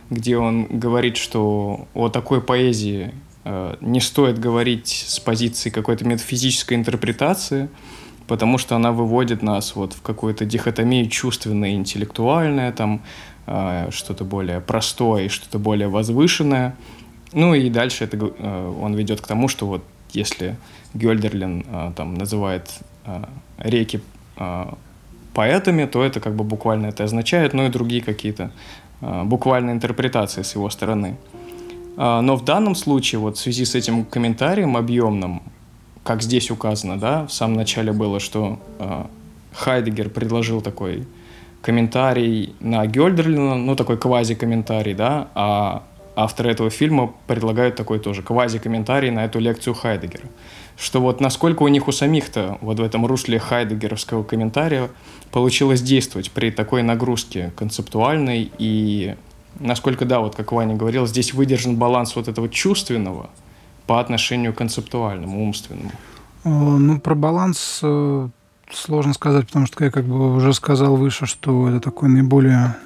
A: где он говорит, что о такой поэзии э, не стоит говорить с позиции какой-то метафизической интерпретации, потому что она выводит нас вот в какую-то дихотомию чувственное интеллектуальное, там э, что-то более простое и что-то более возвышенное. Ну и дальше это, э, он ведет к тому, что вот если Гёльдерлин э, там называет э, реки э, поэтами, то это как бы буквально это означает, ну и другие какие-то э, буквальные интерпретации с его стороны. Э, но в данном случае, вот в связи с этим комментарием объемным, как здесь указано, да, в самом начале было, что э, Хайдегер предложил такой комментарий на Гёльдерлина, ну такой квази-комментарий, да, а авторы этого фильма предлагают такой тоже квази-комментарий на эту лекцию Хайдегера что вот насколько у них у самих-то вот в этом русле хайдегеровского комментария получилось действовать при такой нагрузке концептуальной и насколько, да, вот как Ваня говорил, здесь выдержан баланс вот этого чувственного по отношению к концептуальному, умственному.
D: Э, ну, про баланс э, сложно сказать, потому что я как бы уже сказал выше, что это такой наиболее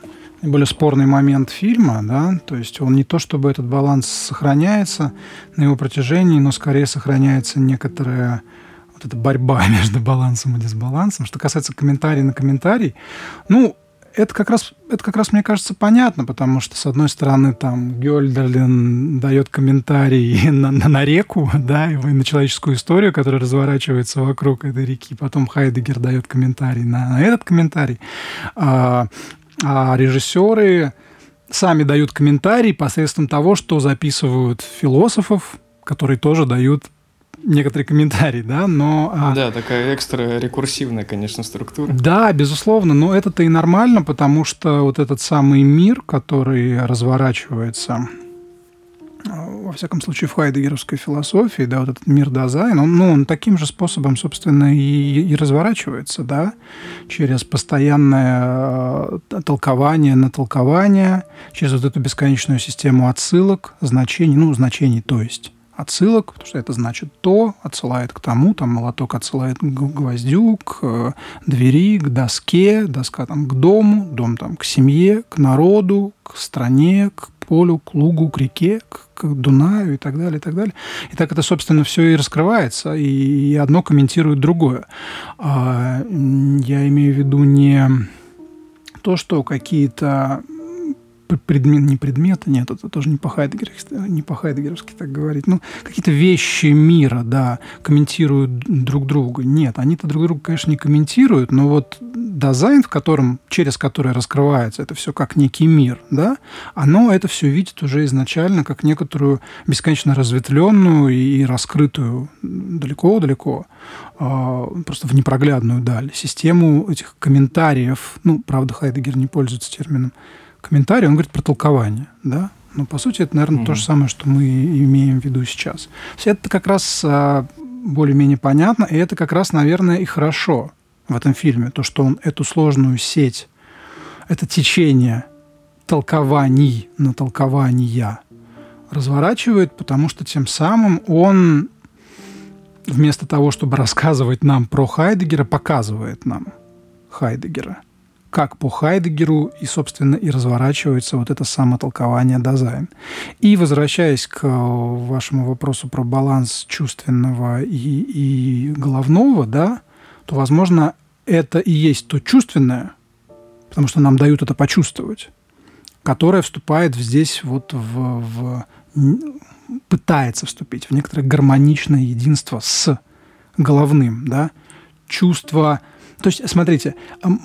D: наиболее спорный момент фильма, да, то есть он не то, чтобы этот баланс сохраняется на его протяжении, но скорее сохраняется некоторая вот эта борьба <laughs> между балансом и дисбалансом. Что касается комментарий на комментарий, ну, это как раз, это как раз, мне кажется, понятно, потому что, с одной стороны, там Гёльдерлин дает комментарий <laughs> на, на, на реку, <laughs> да, и на человеческую историю, которая разворачивается вокруг этой реки. Потом Хайдегер дает комментарий на, на этот комментарий. А, а режиссеры сами дают комментарий посредством того, что записывают философов, которые тоже дают некоторые комментарии, да, но...
A: А да, такая экстра рекурсивная, конечно, структура.
D: Да, безусловно, но это-то и нормально, потому что вот этот самый мир, который разворачивается во всяком случае, в хайдегеровской философии, да, вот этот мир Dasein, он, ну, он таким же способом, собственно, и, и разворачивается, да, через постоянное э, толкование на толкование, через вот эту бесконечную систему отсылок, значений, ну, значений, то есть отсылок, потому что это значит то, отсылает к тому, там молоток отсылает к гвоздю, к э, двери, к доске, доска там к дому, дом там к семье, к народу, к стране, к полю, к лугу, к реке, к, к Дунаю и так далее, и так далее. И так это, собственно, все и раскрывается, и одно комментирует другое. А, я имею в виду не то, что какие-то предмет, не предметы, нет, это тоже не по хайдегеровски, не по хайдегеровски так говорить, ну, какие-то вещи мира, да, комментируют друг друга. Нет, они-то друг друга, конечно, не комментируют, но вот дизайн, в котором, через который раскрывается это все как некий мир, да, оно это все видит уже изначально как некоторую бесконечно разветвленную и раскрытую далеко-далеко, а, просто в непроглядную даль, систему этих комментариев, ну, правда, Хайдегер не пользуется термином комментарий, он говорит про толкование, да, но по сути это, наверное, mm то же самое, что мы имеем в виду сейчас. Все это как раз а, более-менее понятно, и это как раз, наверное, и хорошо в этом фильме, то, что он эту сложную сеть, это течение толкований на толкования разворачивает, потому что тем самым он вместо того, чтобы рассказывать нам про Хайдегера, показывает нам Хайдегера – как по Хайдегеру и, собственно, и разворачивается вот это самотолкование Dasein. И возвращаясь к вашему вопросу про баланс чувственного и, и головного, да, то, возможно, это и есть то чувственное, потому что нам дают это почувствовать, которое вступает здесь вот в, в пытается вступить в некоторое гармоничное единство с головным, да, чувство. То есть, смотрите,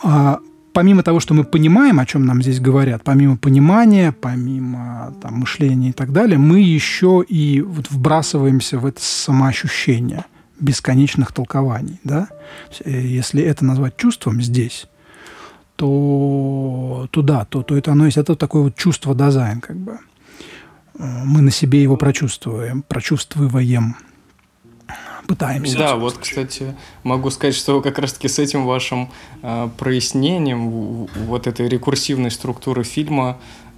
D: а, помимо того, что мы понимаем, о чем нам здесь говорят, помимо понимания, помимо там, мышления и так далее, мы еще и вот вбрасываемся в это самоощущение бесконечных толкований. Да? Э, если это назвать чувством здесь, то, то да, то, то это оно есть. Это такое вот чувство дизайн, как бы. Э, мы на себе его прочувствуем, прочувствуем пытаемся.
A: Да, вот, кстати, могу сказать, что как раз-таки с этим вашим э, прояснением вот этой рекурсивной структуры фильма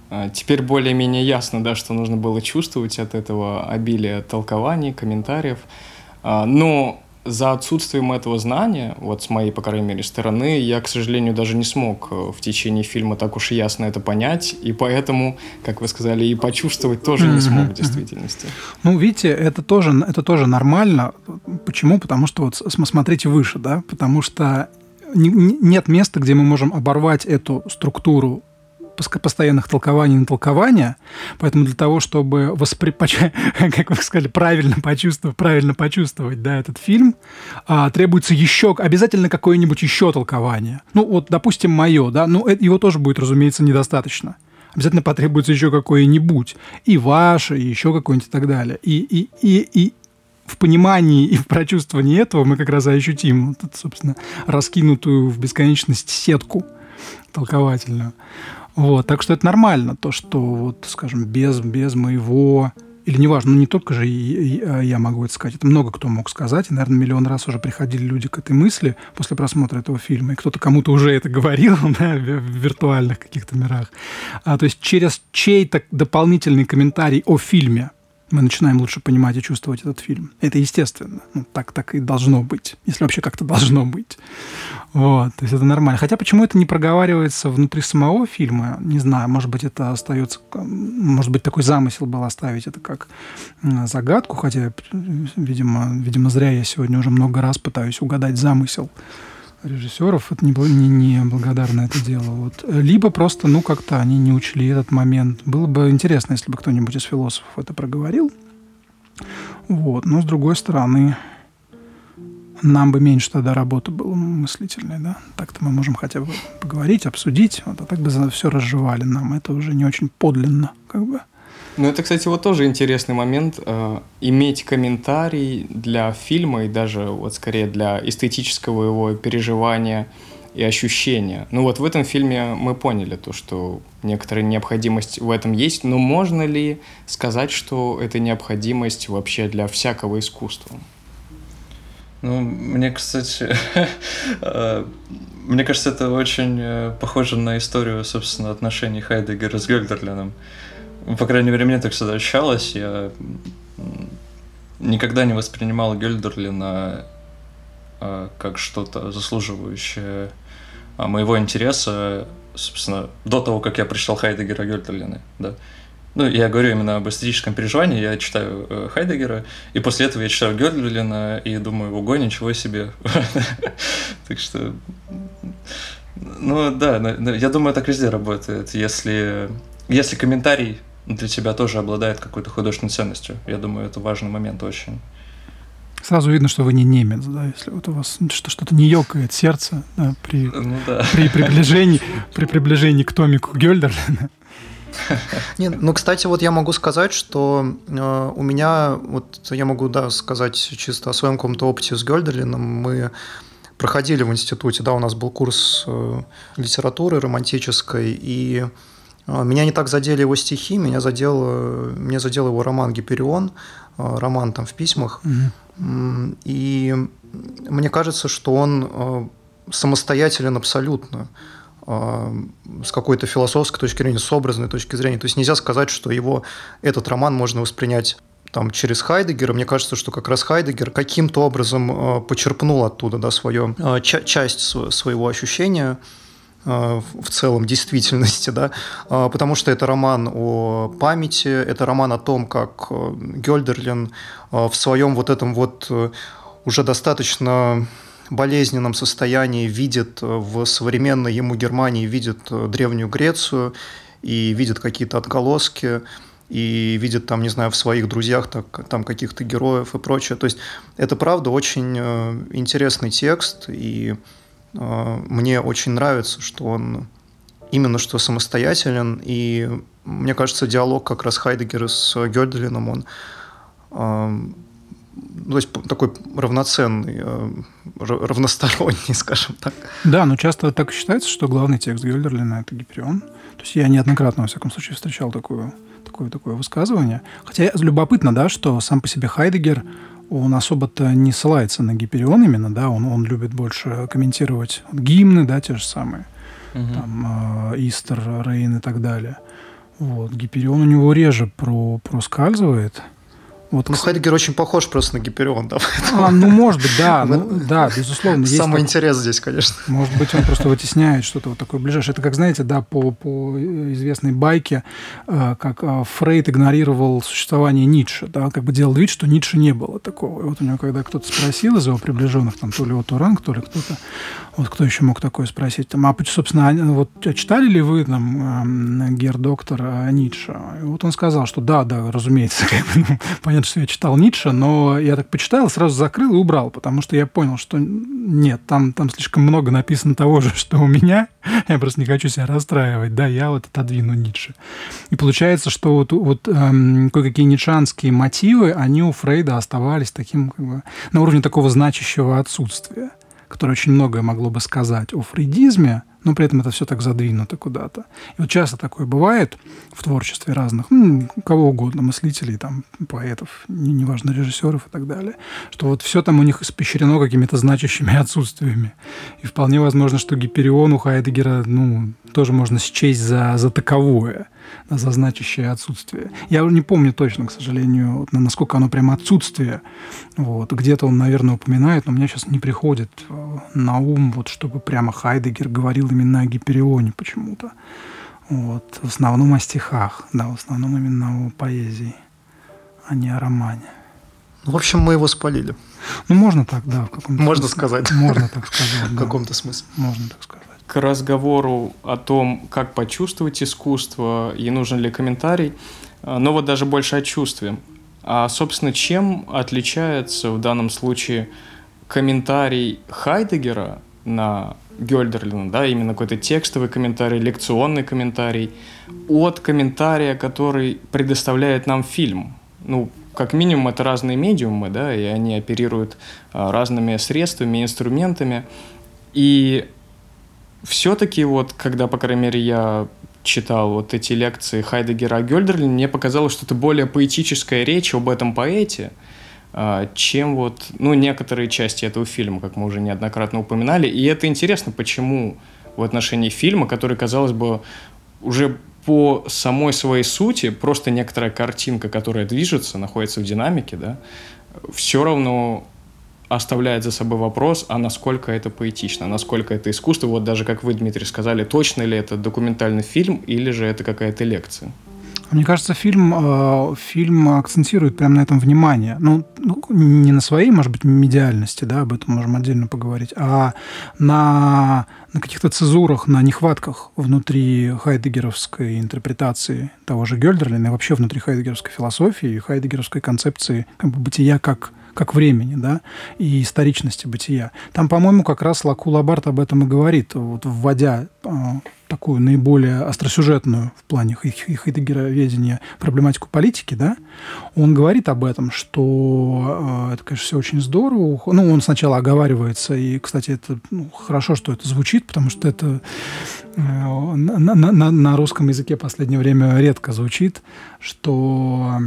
A: э, теперь более-менее ясно, да, что нужно было чувствовать от этого обилия толкований, комментариев. Э, но за отсутствием этого знания, вот с моей, по крайней мере, стороны, я, к сожалению, даже не смог э, в течение фильма так уж ясно это понять, и поэтому, как вы сказали, и почувствовать тоже не смог в действительности.
D: Ну, видите, это тоже, это тоже нормально. Почему? Потому что вот смотрите выше, да, потому что нет места, где мы можем оборвать эту структуру постоянных толкований на толкования, поэтому для того, чтобы воспри... <laughs> как вы сказали, правильно почувствовать, правильно почувствовать да, этот фильм, а, требуется еще, обязательно какое-нибудь еще толкование. Ну, вот, допустим, мое, да, ну, его тоже будет, разумеется, недостаточно. Обязательно потребуется еще какое-нибудь. И ваше, и еще какое-нибудь и так далее. И, и, и, и в понимании и в прочувствовании этого мы как раз и ощутим, вот, эту, собственно, раскинутую в бесконечность сетку толковательную. Вот, так что это нормально, то, что, вот, скажем, без, без моего или неважно, ну не только же я могу это сказать, это много кто мог сказать, и, наверное, миллион раз уже приходили люди к этой мысли после просмотра этого фильма, и кто-то кому-то уже это говорил <laughs> да, в виртуальных каких-то мирах. А, то есть через чей-то дополнительный комментарий о фильме мы начинаем лучше понимать и чувствовать этот фильм. Это естественно. Ну, так, так и должно быть. Если вообще как-то должно быть. Вот. То есть это нормально. Хотя почему это не проговаривается внутри самого фильма, не знаю. Может быть, это остается... Может быть, такой замысел был оставить это как загадку. Хотя, видимо, видимо, зря я сегодня уже много раз пытаюсь угадать замысел режиссеров, это не, не, не благодарно это дело. Вот. Либо просто, ну, как-то они не учли этот момент. Было бы интересно, если бы кто-нибудь из философов это проговорил. Вот. Но, с другой стороны, нам бы меньше тогда работы было мыслительной, да? Так-то мы можем хотя бы поговорить, обсудить, вот, а так бы все разжевали нам. Это уже не очень подлинно, как бы.
A: Ну, это, кстати, вот тоже интересный момент. Э, иметь комментарий для фильма и даже вот скорее для эстетического его переживания и ощущения. Ну вот в этом фильме мы поняли то, что некоторая необходимость в этом есть, но можно ли сказать, что это необходимость вообще для всякого искусства?
C: Ну, мне, кстати, <laughs> э, мне кажется, это очень э, похоже на историю, собственно, отношений Хайдегера с Гёльдерлином. По крайней мере, мне так всегда ощущалось. Я никогда не воспринимал Гельдерлина а, как что-то заслуживающее а, моего интереса, собственно, до того, как я прочитал Хайдегера Гельдерлина, да. Ну, я говорю именно об эстетическом переживании, я читаю э, Хайдегера, и после этого я читаю Гёдлина и думаю, ого, ничего себе. <laughs> Так что, ну да, я думаю, так везде работает. Если, если комментарий для тебя тоже обладает какой-то художественной ценностью. Я думаю, это важный момент очень.
D: Сразу видно, что вы не немец, да, если вот у вас что-то не ёкает сердце да, при, ну, да. при, приближении, при приближении к томику Гёльдерлина.
B: Нет, ну, кстати, вот я могу сказать, что э, у меня, вот я могу, да, сказать чисто о своем каком-то опыте с Гёльдерлином. Мы проходили в институте, да, у нас был курс э, литературы романтической, и меня не так задели его стихи, меня задел, меня задел его роман «Гиперион», а, роман там в письмах. Угу. И мне кажется, что он а, самостоятелен абсолютно с какой-то философской точки зрения, с образной точки зрения. То есть нельзя сказать, что его, этот роман можно воспринять там, через Хайдегера. Мне кажется, что как раз Хайдегер каким-то образом почерпнул оттуда да, свою, часть своего ощущения – Э, в целом действительности, <laughs> да, э, потому что это роман о памяти, это роман о том, как э, Гёльдерлин в своем вот этом вот уже достаточно болезненном состоянии видит в современной ему Германии, видит Древнюю Грецию и видит какие-то отголоски, и видит там, не знаю, в своих друзьях так, там каких-то героев и прочее. То есть это, правда, очень интересный текст, и мне очень нравится, что он именно что самостоятелен, и мне кажется, диалог как раз Хайдегера с Гёделином, он а, ну, то есть такой равноценный, а, равносторонний, <laughs> скажем так.
D: Да, но часто так считается, что главный текст Гёльдерлина – это Гиперион. То есть я неоднократно, во всяком случае, встречал такое, такое, такое высказывание. Хотя любопытно, да, что сам по себе Хайдегер – он особо-то не ссылается на Гиперион именно, да, он, он любит больше комментировать гимны, да, те же самые, угу. там, э, Истер, Рейн и так далее. Вот, Гиперион у него реже про, проскальзывает,
B: вот, ну, Хайдегер очень похож просто на Гиперион, да.
D: А, ну, может быть, да, <laughs> ну, да, безусловно.
B: Самый так... интерес здесь, конечно.
D: Может быть, он просто вытесняет что-то вот такое ближайшее. Это как, знаете, да, по, по известной байке, э, как э, Фрейд игнорировал существование Ницше, да, как бы делал вид, что Ницше не было такого. И вот у него, когда кто-то спросил из его приближенных, там, то ли вот Уранг, то ли кто-то, вот кто еще мог такое спросить, там, а, собственно, вот а читали ли вы, там, э, Гер Доктор Ницше? И вот он сказал, что да, да, разумеется, <laughs> ну, понятно, понятно, что я читал Ницше, но я так почитал, сразу закрыл и убрал, потому что я понял, что нет, там, там слишком много написано того же, что у меня. <laughs> Я просто не хочу себя расстраивать. Да, я вот отодвину Ницше. И получается, что вот, вот эм, кое-какие ницшанские мотивы, они у Фрейда оставались таким, как бы, на уровне такого значащего отсутствия которое очень многое могло бы сказать о фрейдизме, но при этом это все так задвинуто куда-то. И вот часто такое бывает в творчестве разных, ну, кого угодно, мыслителей, там, поэтов, не, неважно, режиссеров и так далее, что вот все там у них испещрено какими-то значащими отсутствиями. И вполне возможно, что Гиперион у Хайдегера, ну, тоже можно счесть за, за таковое, за значащее отсутствие. Я уже не помню точно, к сожалению, насколько оно прямо отсутствие. Вот. Где-то он, наверное, упоминает, но мне сейчас не приходит э, на ум, вот, чтобы прямо Хайдегер говорил именно о Гиперионе почему-то. Вот. В основном о стихах, да, в основном именно о поэзии, а не о романе.
B: Ну, в общем, мы его спалили.
D: Ну, можно так, да. В
B: каком-то можно смысле. сказать.
D: Можно так сказать. <laughs>
B: В каком-то смысле.
D: Можно так сказать.
A: К разговору о том, как почувствовать искусство и нужен ли комментарий, э, но вот даже больше о чувстве. А, собственно, чем отличается в данном случае комментарий Хайдегера на Гёльдерлина, да, именно какой-то текстовый комментарий, лекционный комментарий, от комментария, который предоставляет нам фильм. Ну, как минимум, это разные медиумы, да, и они оперируют а, разными средствами, инструментами. И все-таки вот, когда, по крайней мере, я читал вот эти лекции Хайдегера о Гёльдерлине, мне показалось, что это более поэтическая речь об этом поэте, а, чем вот, ну, некоторые части этого фильма, как мы уже неоднократно упоминали. И это интересно, почему в отношении фильма, который, казалось бы, уже по самой своей сути, просто некоторая картинка, которая движется, находится в динамике, да, все равно оставляет за собой вопрос, а насколько это поэтично, насколько это искусство. Вот даже, как вы, Дмитрий, сказали, точно ли это документальный фильм или же это какая-то лекция?
D: Мне кажется, фильм, э, фильм акцентирует прямо на этом внимание. Ну, ну, не на своей, может быть, медиальности, да, об этом можем отдельно поговорить, а на, на каких-то цезурах, на нехватках внутри хайдегеровской интерпретации того же Гёльдерлина и вообще внутри хайдегеровской философии и хайдегеровской концепции как бы, бытия как как времени, да, и историчности бытия. Там, по-моему, как раз Лаку Лабарт об этом и говорит, вот вводя э, такую наиболее остросюжетную в плане Хайдегероведения проблематику политики, да, он говорит об этом, что э, это, конечно, все очень здорово. Ну, он сначала оговаривается, и, кстати, это ну, хорошо, что это звучит, потому что это э, на, на, на русском языке в последнее время редко звучит, что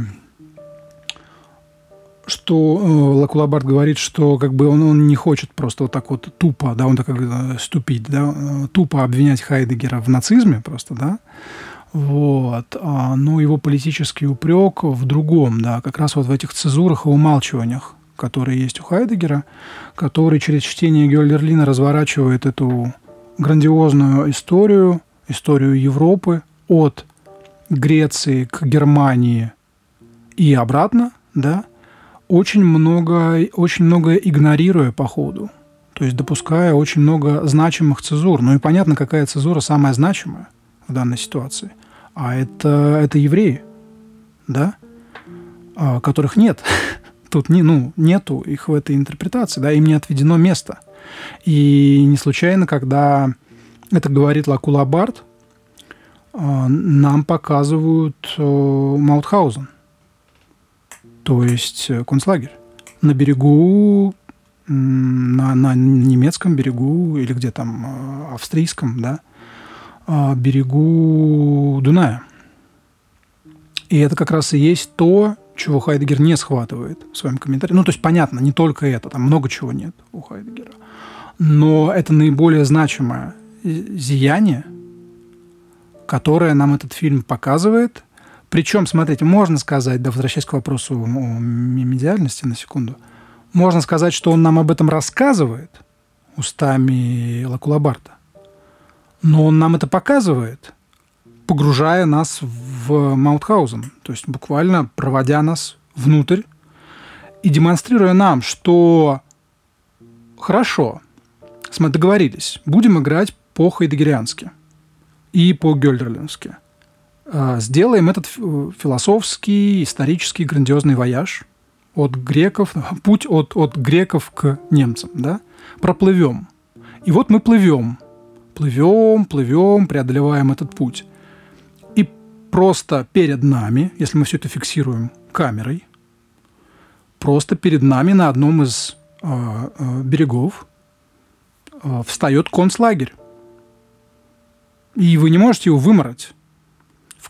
D: что э, Лакулабард говорит, что как бы он, он не хочет просто вот так вот тупо, да, он так как э, ступить, да, э, тупо обвинять Хайдегера в нацизме просто, да, вот. А, но его политический упрек в другом, да, как раз вот в этих цезурах и умалчиваниях, которые есть у Хайдегера, который через чтение Гёльдерлина разворачивает эту грандиозную историю, историю Европы от Греции к Германии и обратно, да, очень много, очень много игнорируя по ходу. То есть допуская очень много значимых цезур. Ну и понятно, какая цезура самая значимая в данной ситуации. А это, это евреи, да, а, которых нет. <laughs> Тут не, ну, нету их в этой интерпретации, да, им не отведено место. И не случайно, когда это говорит Лакулабард, а, нам показывают э, Маутхаузен то есть э, концлагерь на берегу, на, на немецком берегу или где там, э, австрийском, да, а, берегу Дуная. И это как раз и есть то, чего Хайдегер не схватывает в своем комментарии. Ну, то есть, понятно, не только это, там много чего нет у Хайдегера. Но это наиболее значимое зияние, которое нам этот фильм показывает – причем, смотрите, можно сказать, да, возвращаясь к вопросу о медиальности на секунду, можно сказать, что он нам об этом рассказывает устами Лакулабарта, но он нам это показывает, погружая нас в Маутхаузен, то есть буквально проводя нас внутрь и демонстрируя нам, что хорошо, мы договорились, будем играть по хайдегериански и по гёльдерлински – сделаем этот философский, исторический, грандиозный вояж от греков, <laughs> путь от, от греков к немцам, да, проплывем. И вот мы плывем, плывем, плывем, преодолеваем этот путь. И просто перед нами, если мы все это фиксируем камерой, просто перед нами на одном из э, берегов э, встает концлагерь И вы не можете его вымороть.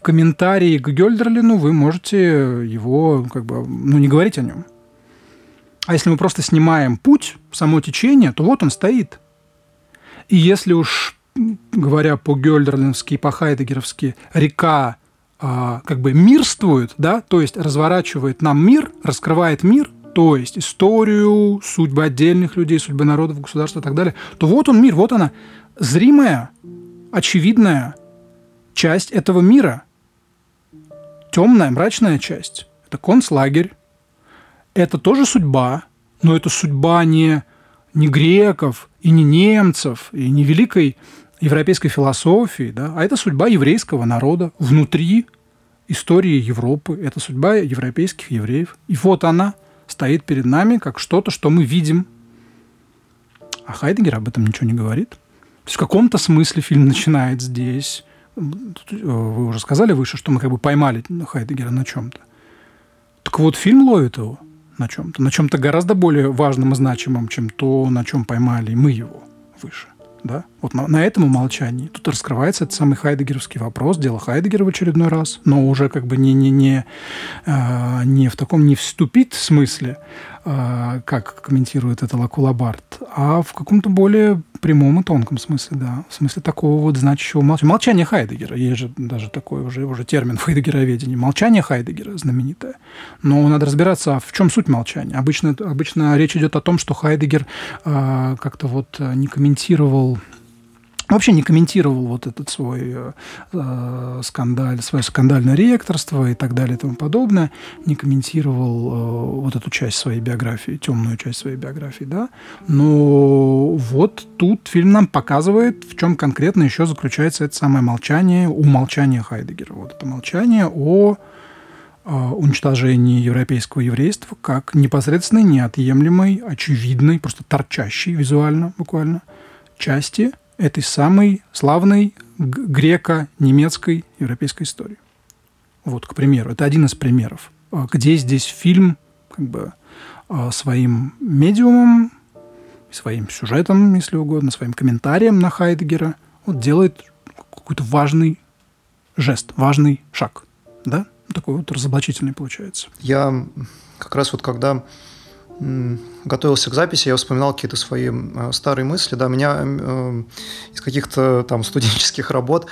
D: Комментарии к Гёльдерлину вы можете его, как бы, ну, не говорить о нем. А если мы просто снимаем путь, само течение, то вот он стоит. И если уж, говоря по-гёльдерлински, по-хайдегеровски, река а, как бы мирствует, да, то есть разворачивает нам мир, раскрывает мир, то есть историю, судьбы отдельных людей, судьбы народов, государства и так далее, то вот он мир, вот она зримая, очевидная часть этого мира. Темная, мрачная часть. Это концлагерь. Это тоже судьба, но это судьба не, не греков и не немцев, и не великой европейской философии, да, а это судьба еврейского народа внутри истории Европы, это судьба европейских евреев. И вот она стоит перед нами как что-то, что мы видим. А Хайдегер об этом ничего не говорит. То есть в каком-то смысле фильм начинает здесь. Вы уже сказали выше, что мы как бы поймали Хайдегера на чем-то. Так вот, фильм ловит его на чем-то, на чем-то гораздо более важном и значимом, чем то, на чем поймали мы его выше да, вот на, на этом умолчании. Тут раскрывается этот самый хайдегеровский вопрос, дело Хайдегера в очередной раз, но уже как бы не, не, не, э, не в таком не вступит смысле, э, как комментирует это Лакулабарт, а в каком-то более прямом и тонком смысле, да, в смысле такого вот значащего молчания. Молчание Хайдегера, есть же даже такой уже, уже термин в хайдегероведении. Молчание Хайдегера знаменитое. Но надо разбираться, а в чем суть молчания. Обычно, обычно речь идет о том, что Хайдегер э, как-то вот не комментировал вообще не комментировал вот этот свой э, э, скандаль, свое скандальное ректорство и так далее и тому подобное, не комментировал э, вот эту часть своей биографии, темную часть своей биографии, да. Но вот тут фильм нам показывает, в чем конкретно еще заключается это самое молчание, умолчание Хайдегера. Вот это молчание о э, уничтожении европейского еврейства как непосредственной, неотъемлемой, очевидной, просто торчащей визуально, буквально, части – этой самой славной греко-немецкой европейской истории. Вот, к примеру, это один из примеров, а, где здесь фильм как бы а, своим медиумом, своим сюжетом, если угодно, своим комментарием на Хайдегера вот делает какой-то важный жест, важный шаг, да? Такой вот разоблачительный получается.
B: Я как раз вот когда готовился к записи, я вспоминал какие-то свои э, старые мысли, да, меня э, из каких-то там студенческих <laughs> работ,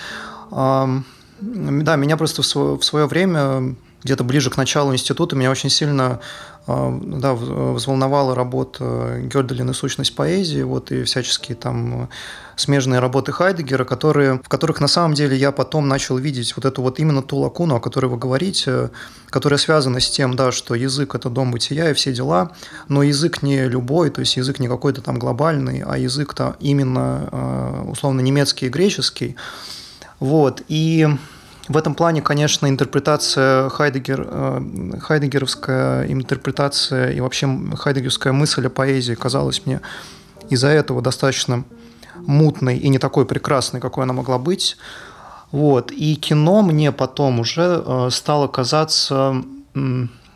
B: да, меня просто в свое время, где-то ближе к началу института, меня очень сильно а, да, взволновала работа Гёрделин и сущность поэзии, вот, и всяческие там смежные работы Хайдегера, которые, в которых на самом деле я потом начал видеть вот эту вот именно ту лакуну, о которой вы говорите, которая связана с тем, да, что язык – это дом бытия и все дела, но язык не любой, то есть язык не какой-то там глобальный, а язык-то именно а, условно немецкий и греческий. Вот, и в этом плане, конечно, интерпретация Хайдегер, э, хайдегеровская интерпретация и вообще хайдегерская мысль о поэзии казалась мне из-за этого достаточно мутной и не такой прекрасной, какой она могла быть. Вот. И кино мне потом уже э, стало казаться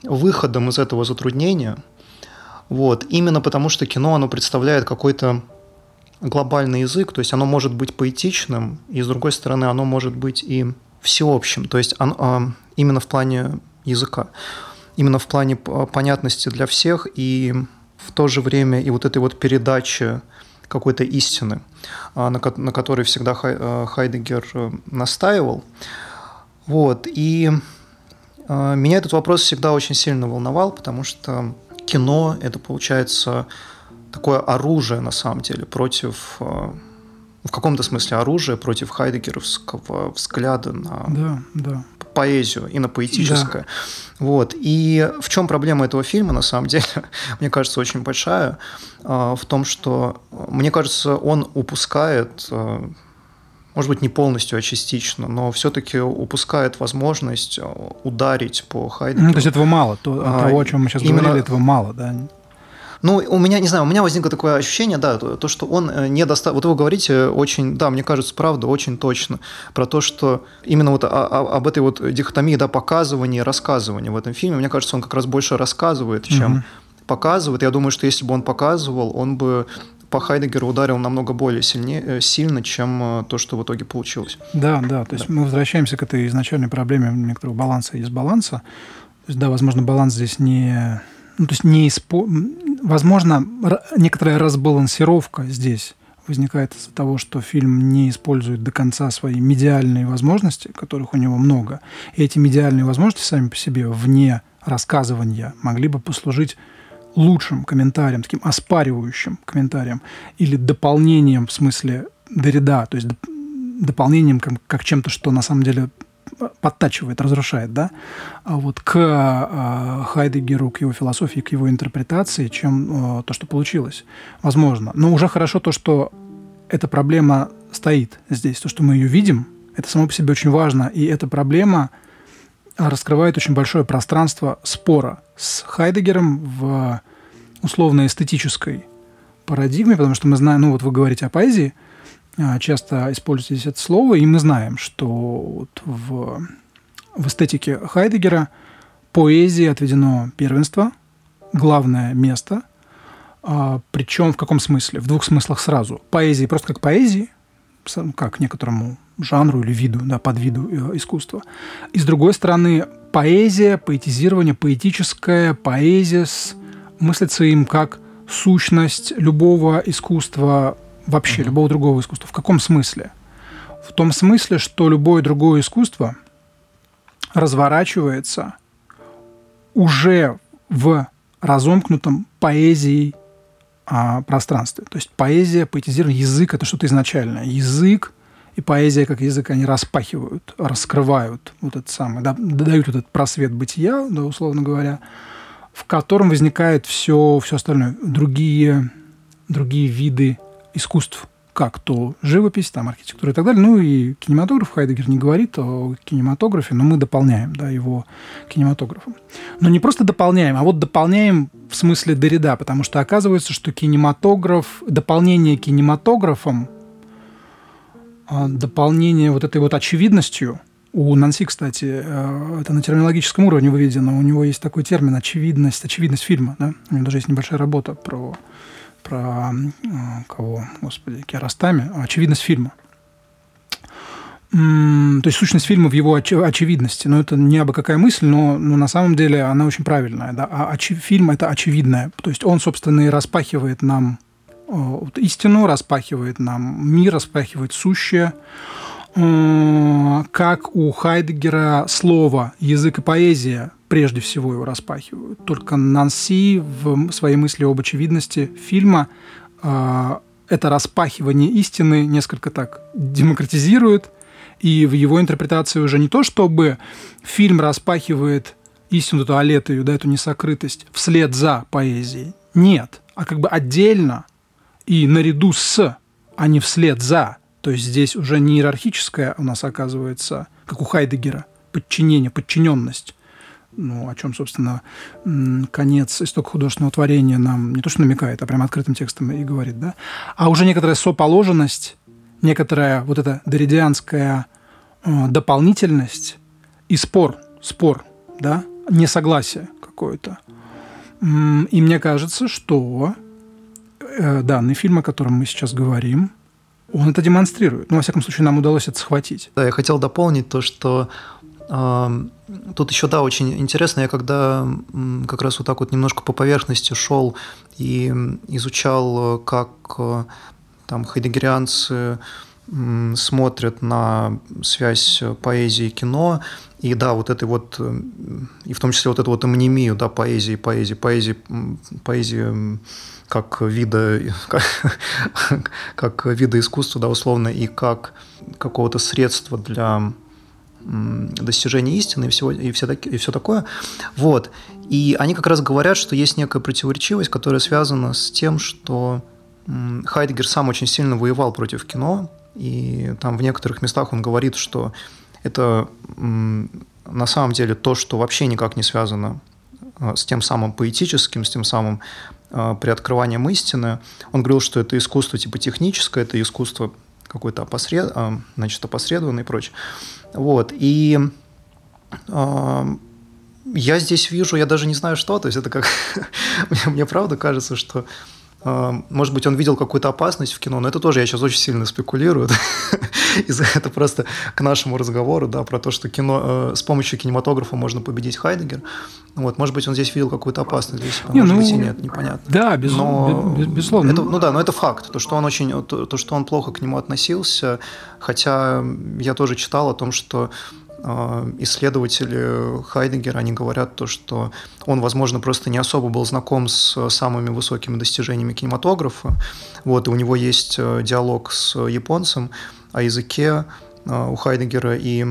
B: выходом из этого затруднения. Вот. Именно потому, что кино, оно представляет какой-то глобальный язык, то есть оно может быть поэтичным, и с другой стороны, оно может быть и всеобщим, то есть а, именно в плане языка, именно в плане понятности для всех и в то же время и вот этой вот передачи какой-то истины, а, на, которой всегда а, Хайдегер э, настаивал. Вот. И меня этот вопрос всегда очень сильно волновал, потому что кино – это, получается, такое оружие, на самом деле, против в каком-то смысле оружие против хайдегеровского взгляда на
D: да, да.
B: поэзию и на поэтическое. Да. Вот. И в чем проблема этого фильма, на самом деле, <laughs> мне кажется, очень большая, а, в том, что, мне кажется, он упускает а, может быть, не полностью, а частично, но все-таки упускает возможность ударить по Хайдегеру.
D: Ну, то есть этого мало, то, а, того, о чем мы сейчас именно, говорили, этого мало, да?
B: Ну, у меня, не знаю, у меня возникло такое ощущение, да, то, что он э, не достаточно... Вот вы говорите очень, да, мне кажется, правда, очень точно про то, что именно вот о, о, об этой вот дихотомии, да, показывания и рассказывания в этом фильме, мне кажется, он как раз больше рассказывает, чем mm-hmm показывает. Я думаю, что если бы он показывал, он бы по Хайдегеру ударил намного более сильнее, э, сильно, чем э, то, что в итоге получилось.
D: Да, да. То есть да. мы возвращаемся к этой изначальной проблеме некоторого баланса и дисбаланса. То есть, да, возможно, баланс здесь не... Ну, то есть не испо... Возможно, некоторая разбалансировка здесь возникает из-за того, что фильм не использует до конца свои медиальные возможности, которых у него много. И эти медиальные возможности сами по себе, вне рассказывания, могли бы послужить лучшим комментарием, таким оспаривающим комментарием или дополнением в смысле Дорида, то есть дополнением как, как чем-то, что на самом деле подтачивает, разрушает, да, а вот к э, Хайдегеру, к его философии, к его интерпретации, чем э, то, что получилось. Возможно. Но уже хорошо то, что эта проблема стоит здесь, то, что мы ее видим, это само по себе очень важно, и эта проблема раскрывает очень большое пространство спора с Хайдегером в условно-эстетической парадигме, потому что мы знаем, ну вот вы говорите о поэзии, а, часто используете это слово, и мы знаем, что вот в, в эстетике Хайдегера поэзии отведено первенство, главное место, а, причем в каком смысле? В двух смыслах сразу. Поэзии просто как поэзии, как некоторому жанру или виду, да, подвиду э, искусства. И с другой стороны, поэзия, поэтизирование, поэтическая поэзия с, мыслится им как сущность любого искусства, вообще mm-hmm. любого другого искусства. В каком смысле? В том смысле, что любое другое искусство разворачивается уже в разомкнутом поэзией а, пространстве. То есть поэзия, поэтизирование, язык – это что-то изначальное. Язык и поэзия как язык, они распахивают, раскрывают вот этот самый, да, дают этот просвет бытия, да, условно говоря, в котором возникает все, все остальное, другие, другие виды искусств, как то живопись, там, архитектура и так далее. Ну и кинематограф Хайдегер не говорит о кинематографе, но мы дополняем да, его кинематографом. Но не просто дополняем, а вот дополняем в смысле Дорида, потому что оказывается, что кинематограф, дополнение кинематографом а, дополнение вот этой вот очевидностью. У Нанси, кстати, э, это на терминологическом уровне выведено. У него есть такой термин «очевидность», «очевидность фильма». Да? У него даже есть небольшая работа про, про кого, господи, Киаростами, «Очевидность фильма». То есть сущность фильма в его очевидности. Но это не абы какая мысль, но, но на самом деле она очень правильная. Да? А очи- фильм – это очевидное. То есть он, собственно, и распахивает нам Э, истину, распахивает нам мир, распахивает сущее. Э, как у Хайдегера слово, язык и поэзия прежде всего его распахивают. Только Нанси в своей мысли об очевидности фильма э, это распахивание истины несколько так демократизирует, и в его интерпретации уже не то, чтобы фильм распахивает истину туалетою, да, эту несокрытость вслед за поэзией. Нет, а как бы отдельно – и наряду с, а не вслед за. То есть здесь уже не иерархическое у нас оказывается, как у Хайдегера, подчинение, подчиненность. Ну, о чем, собственно, конец исток художественного творения нам не то что намекает, а прямо открытым текстом и говорит, да? А уже некоторая соположенность, некоторая вот эта доридианская э, дополнительность и спор, спор, да, несогласие какое-то. И мне кажется, что Э, данный фильм, о котором мы сейчас говорим, он это демонстрирует. Ну, во всяком случае, нам удалось это схватить.
B: Да, я хотел дополнить то, что тут еще, да, очень интересно, я когда э, как раз вот так вот немножко по поверхности шел и изучал, как э, там хайдегерианцы э, смотрят на связь поэзии и кино, и да, вот этой вот, и в том числе вот эту вот амонимию, да, поэзии, поэзии, поэзии, поэзии как вида, <laughs> как, как вида искусства, да, условно, и как какого-то средства для достижения истины и, всего, и, все, и все такое. Вот. И они как раз говорят, что есть некая противоречивость, которая связана с тем, что Хайдегер сам очень сильно воевал против кино, и там в некоторых местах он говорит, что это на самом деле то, что вообще никак не связано а, с тем самым поэтическим, с тем самым э, приоткрыванием истины. Он говорил, что это искусство типа техническое, это искусство какое-то опосред... э, значит, опосредованное и прочее. Вот. И э, я здесь вижу, я даже не знаю что, то есть это как... <laughs> мне, мне правда кажется, что может быть, он видел какую-то опасность в кино, но это тоже я сейчас очень сильно спекулирую. <laughs> это просто к нашему разговору, да, про то, что кино, э, с помощью кинематографа можно победить Хайдегер. Вот, может быть, он здесь видел какую-то опасность для себя, не, может ну, быть, и нет, непонятно.
D: Да, без, но, без, безусловно.
B: Это, ну да, но это факт, то, что он очень, то, то, что он плохо к нему относился, хотя я тоже читал о том, что а, исследователи Хайдегера, они говорят то, что он, возможно, просто не особо был знаком с самыми высокими достижениями кинематографа. Вот, и у него есть э, диалог с японцем о языке э, у Хайдегера, и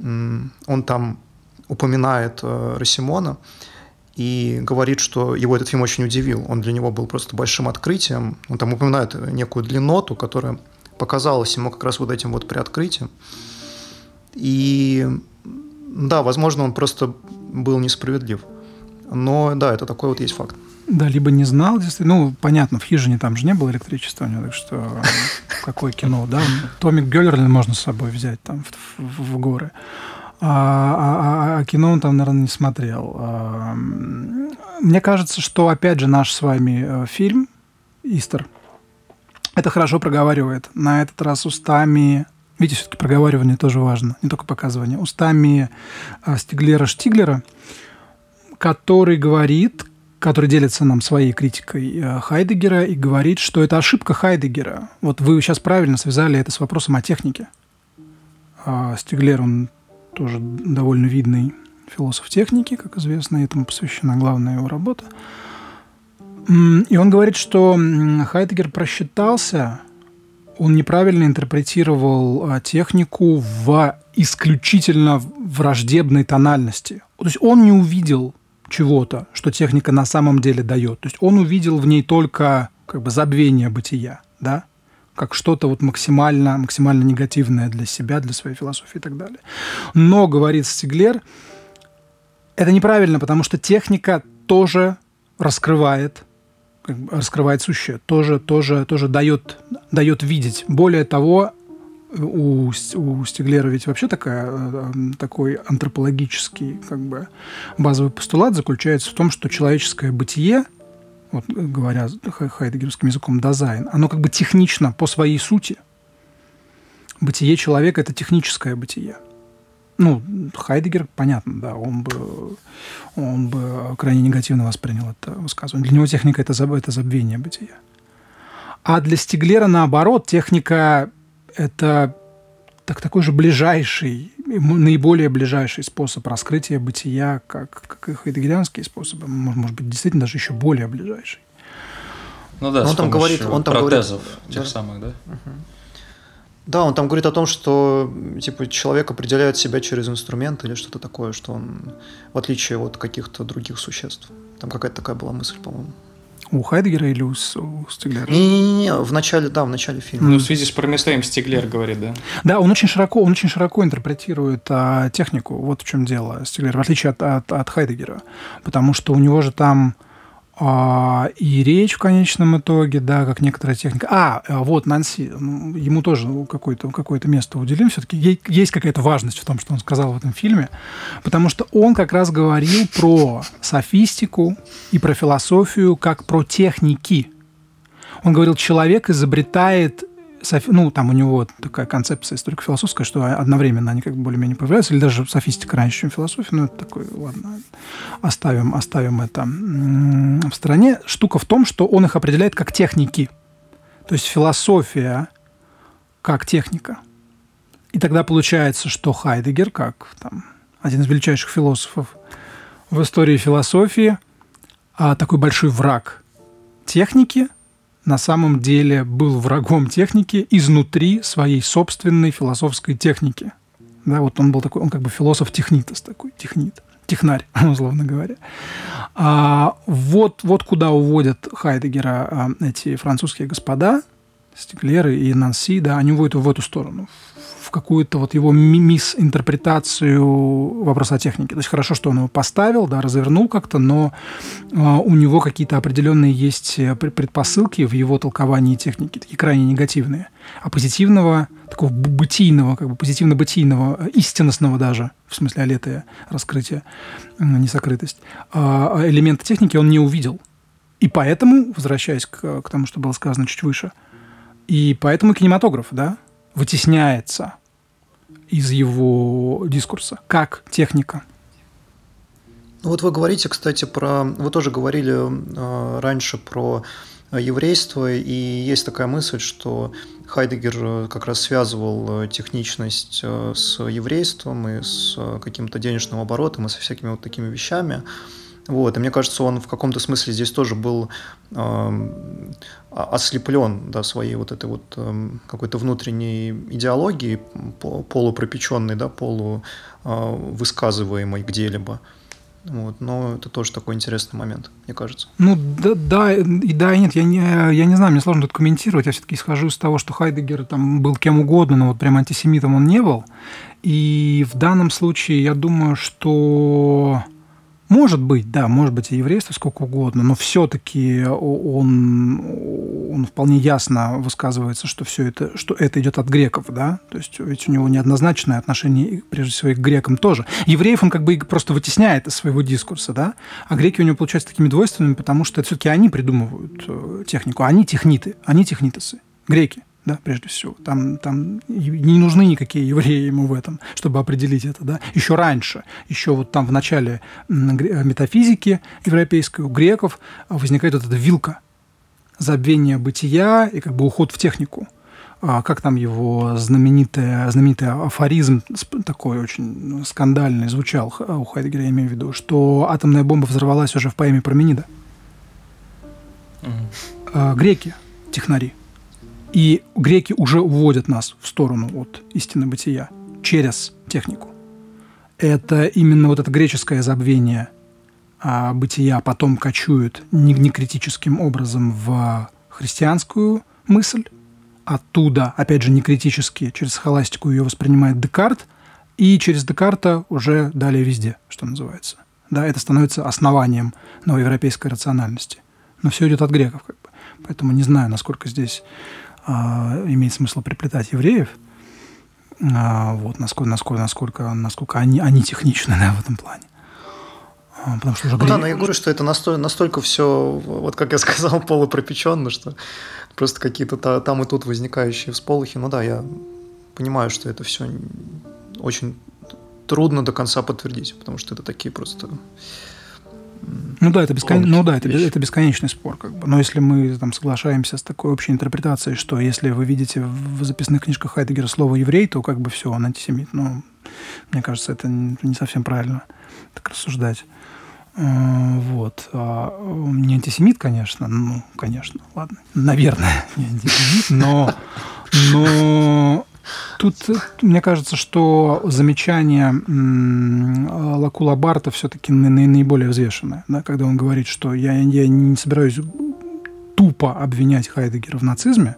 B: он там упоминает э, Росимона и говорит, что его этот фильм очень удивил. Он для него был просто большим открытием. Он там упоминает некую длинноту, которая показалась ему как раз вот этим вот приоткрытием. И да, возможно, он просто был несправедлив. Но да, это такой вот есть факт.
D: Да, либо не знал, действительно. Ну, понятно, в хижине там же не было электричества у него, так что <laughs> какое кино, да? Томик Геллерлин можно с собой взять там в, в, в горы. А, а, а, а кино он там, наверное, не смотрел. А, мне кажется, что, опять же, наш с вами э, фильм «Истер» это хорошо проговаривает. На этот раз устами Видите, все-таки проговаривание тоже важно, не только показывание. Устами а, Стиглера Штиглера, который говорит, который делится нам своей критикой э, Хайдегера и говорит, что это ошибка Хайдегера. Вот вы сейчас правильно связали это с вопросом о технике. А Стиглер, он тоже довольно видный философ техники, как известно, этому посвящена главная его работа. И он говорит, что Хайдегер просчитался он неправильно интерпретировал а, технику в исключительно враждебной тональности. То есть он не увидел чего-то, что техника на самом деле дает. То есть он увидел в ней только как бы забвение бытия, да, как что-то вот максимально, максимально негативное для себя, для своей философии и так далее. Но, говорит Стиглер, это неправильно, потому что техника тоже раскрывает раскрывает сущее, тоже, тоже, тоже дает, дает видеть. Более того, у, у Стеглера ведь вообще такая, э, такой антропологический как бы, базовый постулат заключается в том, что человеческое бытие, вот, говоря хайдегерским языком, дизайн, оно как бы технично по своей сути. Бытие человека – это техническое бытие – ну, Хайдегер, понятно, да, он бы, он бы крайне негативно воспринял это высказывание. Для него техника это, – это забвение бытия. А для Стиглера, наоборот, техника – это так, такой же ближайший, наиболее ближайший способ раскрытия бытия, как, как и хайдегерианские способы. Может, может быть, действительно даже еще более ближайший.
C: Ну да, он там говорит, он там протезов говорит, тех да? самых, да? Угу.
B: Да, он там говорит о том, что типа человек определяет себя через инструмент или что-то такое, что он в отличие от каких-то других существ. Там какая-то такая была мысль, по-моему.
D: У Хайдгера или у, у Стиглера?
B: Не-не-не, в начале, да, в начале фильма.
A: Ну, в связи с Промеслеем Стиглер говорит, да?
D: Да, он очень широко, он очень широко интерпретирует а, технику. Вот в чем дело Стиглер, в отличие от, от, от Хайдегера. Потому что у него же там и речь в конечном итоге, да, как некоторая техника. А, а вот Нанси, ну, ему тоже какое-то какое место уделим. Все-таки есть какая-то важность в том, что он сказал в этом фильме, потому что он как раз говорил про софистику и про философию как про техники. Он говорил, человек изобретает ну, там у него такая концепция историко-философская, что одновременно они как бы более-менее появляются, или даже софистика раньше, чем философия, ну, это такой, ладно, оставим, оставим это в стороне. Штука в том, что он их определяет как техники. То есть философия как техника. И тогда получается, что Хайдегер, как там, один из величайших философов в истории философии, а такой большой враг техники – на самом деле был врагом техники изнутри своей собственной философской техники. Да, вот он был такой, он как бы философ-технитос такой, технит, технарь, <laughs> условно говоря. А, вот, вот куда уводят Хайдегера а, эти французские господа, Стеклеры и Нанси, да, они уводят в эту сторону, в какую-то вот его мисс-интерпретацию вопроса о технике. То есть хорошо, что он его поставил, да, развернул как-то, но э, у него какие-то определенные есть э, предпосылки в его толковании техники, такие крайне негативные. А позитивного, такого бытийного, как бы позитивно-бытийного, э, истинностного даже, в смысле алетая раскрытие, несокрытость, э, элемента техники он не увидел. И поэтому, возвращаясь к, к тому, что было сказано чуть выше, и поэтому кинематограф, да, вытесняется из его дискурса, как техника.
B: Ну вот вы говорите, кстати, про... Вы тоже говорили э, раньше про еврейство, и есть такая мысль, что Хайдегер э, как раз связывал э, техничность э, с еврейством и с каким-то денежным оборотом и со всякими вот такими вещами. Вот, и мне кажется, он в каком-то смысле здесь тоже был э, ослеплен да, своей вот этой вот э, какой-то внутренней идеологией, полупропеченной, да, полувысказываемой где-либо. Вот, но это тоже такой интересный момент, мне кажется.
D: Ну да, да, и да, и нет, я не, я не знаю, мне сложно тут комментировать. Я все-таки исхожу из того, что Хайдегер там был кем угодно, но вот прям антисемитом он не был. И в данном случае я думаю, что может быть, да, может быть и еврейство сколько угодно, но все-таки он, он вполне ясно высказывается, что все это, что это идет от греков, да, то есть ведь у него неоднозначное отношение, прежде всего, и к грекам тоже. Евреев он как бы просто вытесняет из своего дискурса, да, а греки у него получаются такими двойственными, потому что все-таки они придумывают э, технику, они техниты, они технитосы, греки да, прежде всего. Там, там не нужны никакие евреи ему в этом, чтобы определить это, да. Еще раньше, еще вот там в начале метафизики европейской у греков возникает вот эта вилка забвения бытия и как бы уход в технику. А как там его знаменитый, знаменитый афоризм такой очень скандальный звучал у Хайдегера, я имею в виду, что атомная бомба взорвалась уже в поэме Променида. Mm. Греки, технари, и греки уже уводят нас в сторону от истины бытия через технику. Это именно вот это греческое забвение а, бытия потом кочует некритическим образом в христианскую мысль. Оттуда, опять же, некритически, через схоластику ее воспринимает Декарт, и через Декарта уже далее везде, что называется. Да, это становится основанием новоевропейской рациональности. Но все идет от греков, как бы. Поэтому не знаю, насколько здесь а, имеет смысл приплетать евреев. А, вот, насколько, насколько, насколько, насколько они, они техничны <laughs> да, в этом плане.
B: А, потому что уже ну, да, но я говорю, что это настолько, настолько все, вот как я <laughs> сказал, полупропеченно, что просто какие-то там и тут возникающие всполохи. Ну да, я понимаю, что это все очень трудно до конца подтвердить, потому что это такие просто
D: ну да, это, бескон... ну, да это, это бесконечный спор. Как бы. Но если мы там, соглашаемся с такой общей интерпретацией, что если вы видите в записных книжках Хайдегера слово «еврей», то как бы все, он антисемит. Ну, мне кажется, это не совсем правильно так рассуждать. Э, вот. А не антисемит, конечно, ну, конечно, ладно, наверное, <laughs> не антисемит, но, но Тут мне кажется, что замечание Лакула Барта все-таки наиболее взвешенное, да, когда он говорит, что я, я не собираюсь тупо обвинять Хайдегера в нацизме,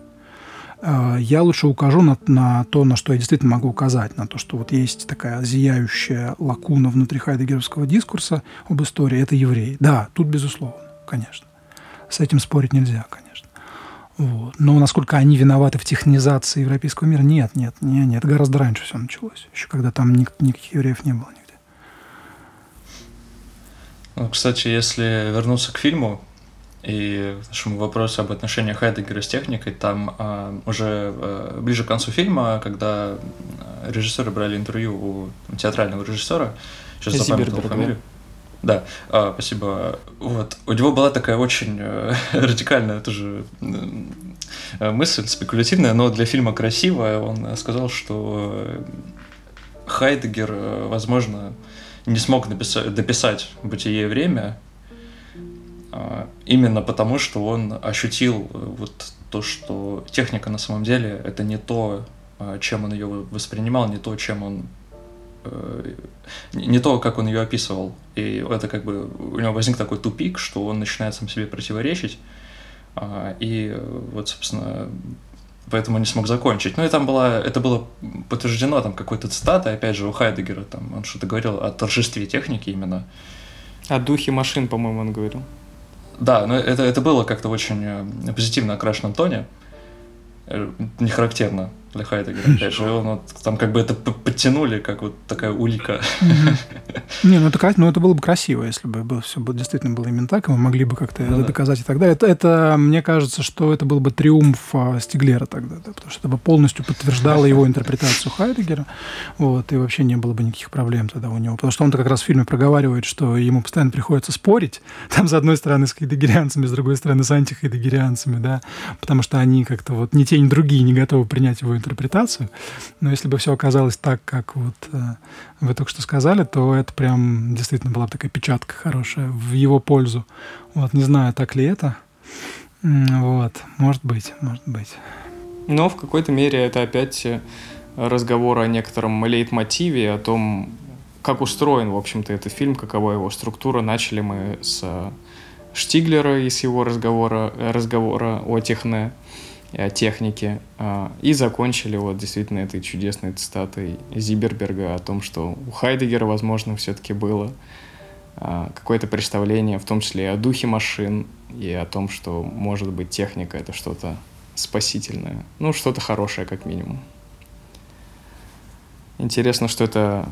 D: э, я лучше укажу на, на то, на что я действительно могу указать, на то, что вот есть такая зияющая лакуна внутри хайдегеровского дискурса об истории, это евреи. Да, тут безусловно, конечно. С этим спорить нельзя, конечно. Вот. Но насколько они виноваты в технизации европейского мира, нет, нет, нет, нет. Гораздо раньше все началось, еще когда там ник- никаких евреев не было нигде.
C: Ну, кстати, если вернуться к фильму и нашему вопросу об отношениях Хайдегера с техникой, там а, уже а, ближе к концу фильма, когда режиссеры брали интервью у театрального режиссера, сейчас запомнил фамилию. Да, а, спасибо. Вот. У него была такая очень э, <laughs> радикальная тоже э, мысль, спекулятивная, но для фильма красивая. Он сказал, что Хайдегер, э, возможно, не смог написать, дописать «Бытие и время», э, именно потому, что он ощутил э, вот то, что техника на самом деле это не то, э, чем он ее воспринимал, не то, чем он Э, не то, как он ее описывал. И это как бы у него возник такой тупик, что он начинает сам себе противоречить. А, и вот, собственно, поэтому не смог закончить. Ну и там была, это было подтверждено там какой-то цитатой, опять же, у Хайдегера, там он что-то говорил о торжестве техники именно.
A: О духе машин, по-моему, он говорил.
C: Да, но это, это было как-то очень э, позитивно окрашенном тоне, э, не характерно для Хайдегера, опять же, он вот, там как бы это подтянули, как вот такая улика.
D: Не, ну это, ну это было бы красиво, если бы было, все было, действительно было именно так, и мы могли бы как-то ну, это да. доказать и так далее. Это, это, мне кажется, что это был бы триумф а, Стиглера тогда, да, потому что это бы полностью подтверждало его интерпретацию Хайдегера, вот, и вообще не было бы никаких проблем тогда у него, потому что он-то как раз в фильме проговаривает, что ему постоянно приходится спорить, там, с одной стороны, с хайдегерианцами, с другой стороны, с антихайдегерианцами, да, потому что они как-то вот ни те, ни другие не готовы принять его интерпретацию. Но если бы все оказалось так, как вот э, вы только что сказали, то это прям действительно была такая печатка хорошая в его пользу. Вот, не знаю, так ли это. Вот, может быть, может быть.
A: Но в какой-то мере это опять э, разговор о некотором лейтмотиве, о том, как устроен, в общем-то, этот фильм, какова его структура. Начали мы с Штиглера и с его разговора, разговора о техне Э, техники. А, и закончили вот действительно этой чудесной цитатой Зиберберга о том, что у Хайдегера, возможно, все-таки было а, какое-то представление, в том числе и о духе машин, и о том, что, может быть, техника — это что-то спасительное. Ну, что-то хорошее, как минимум. Интересно, что это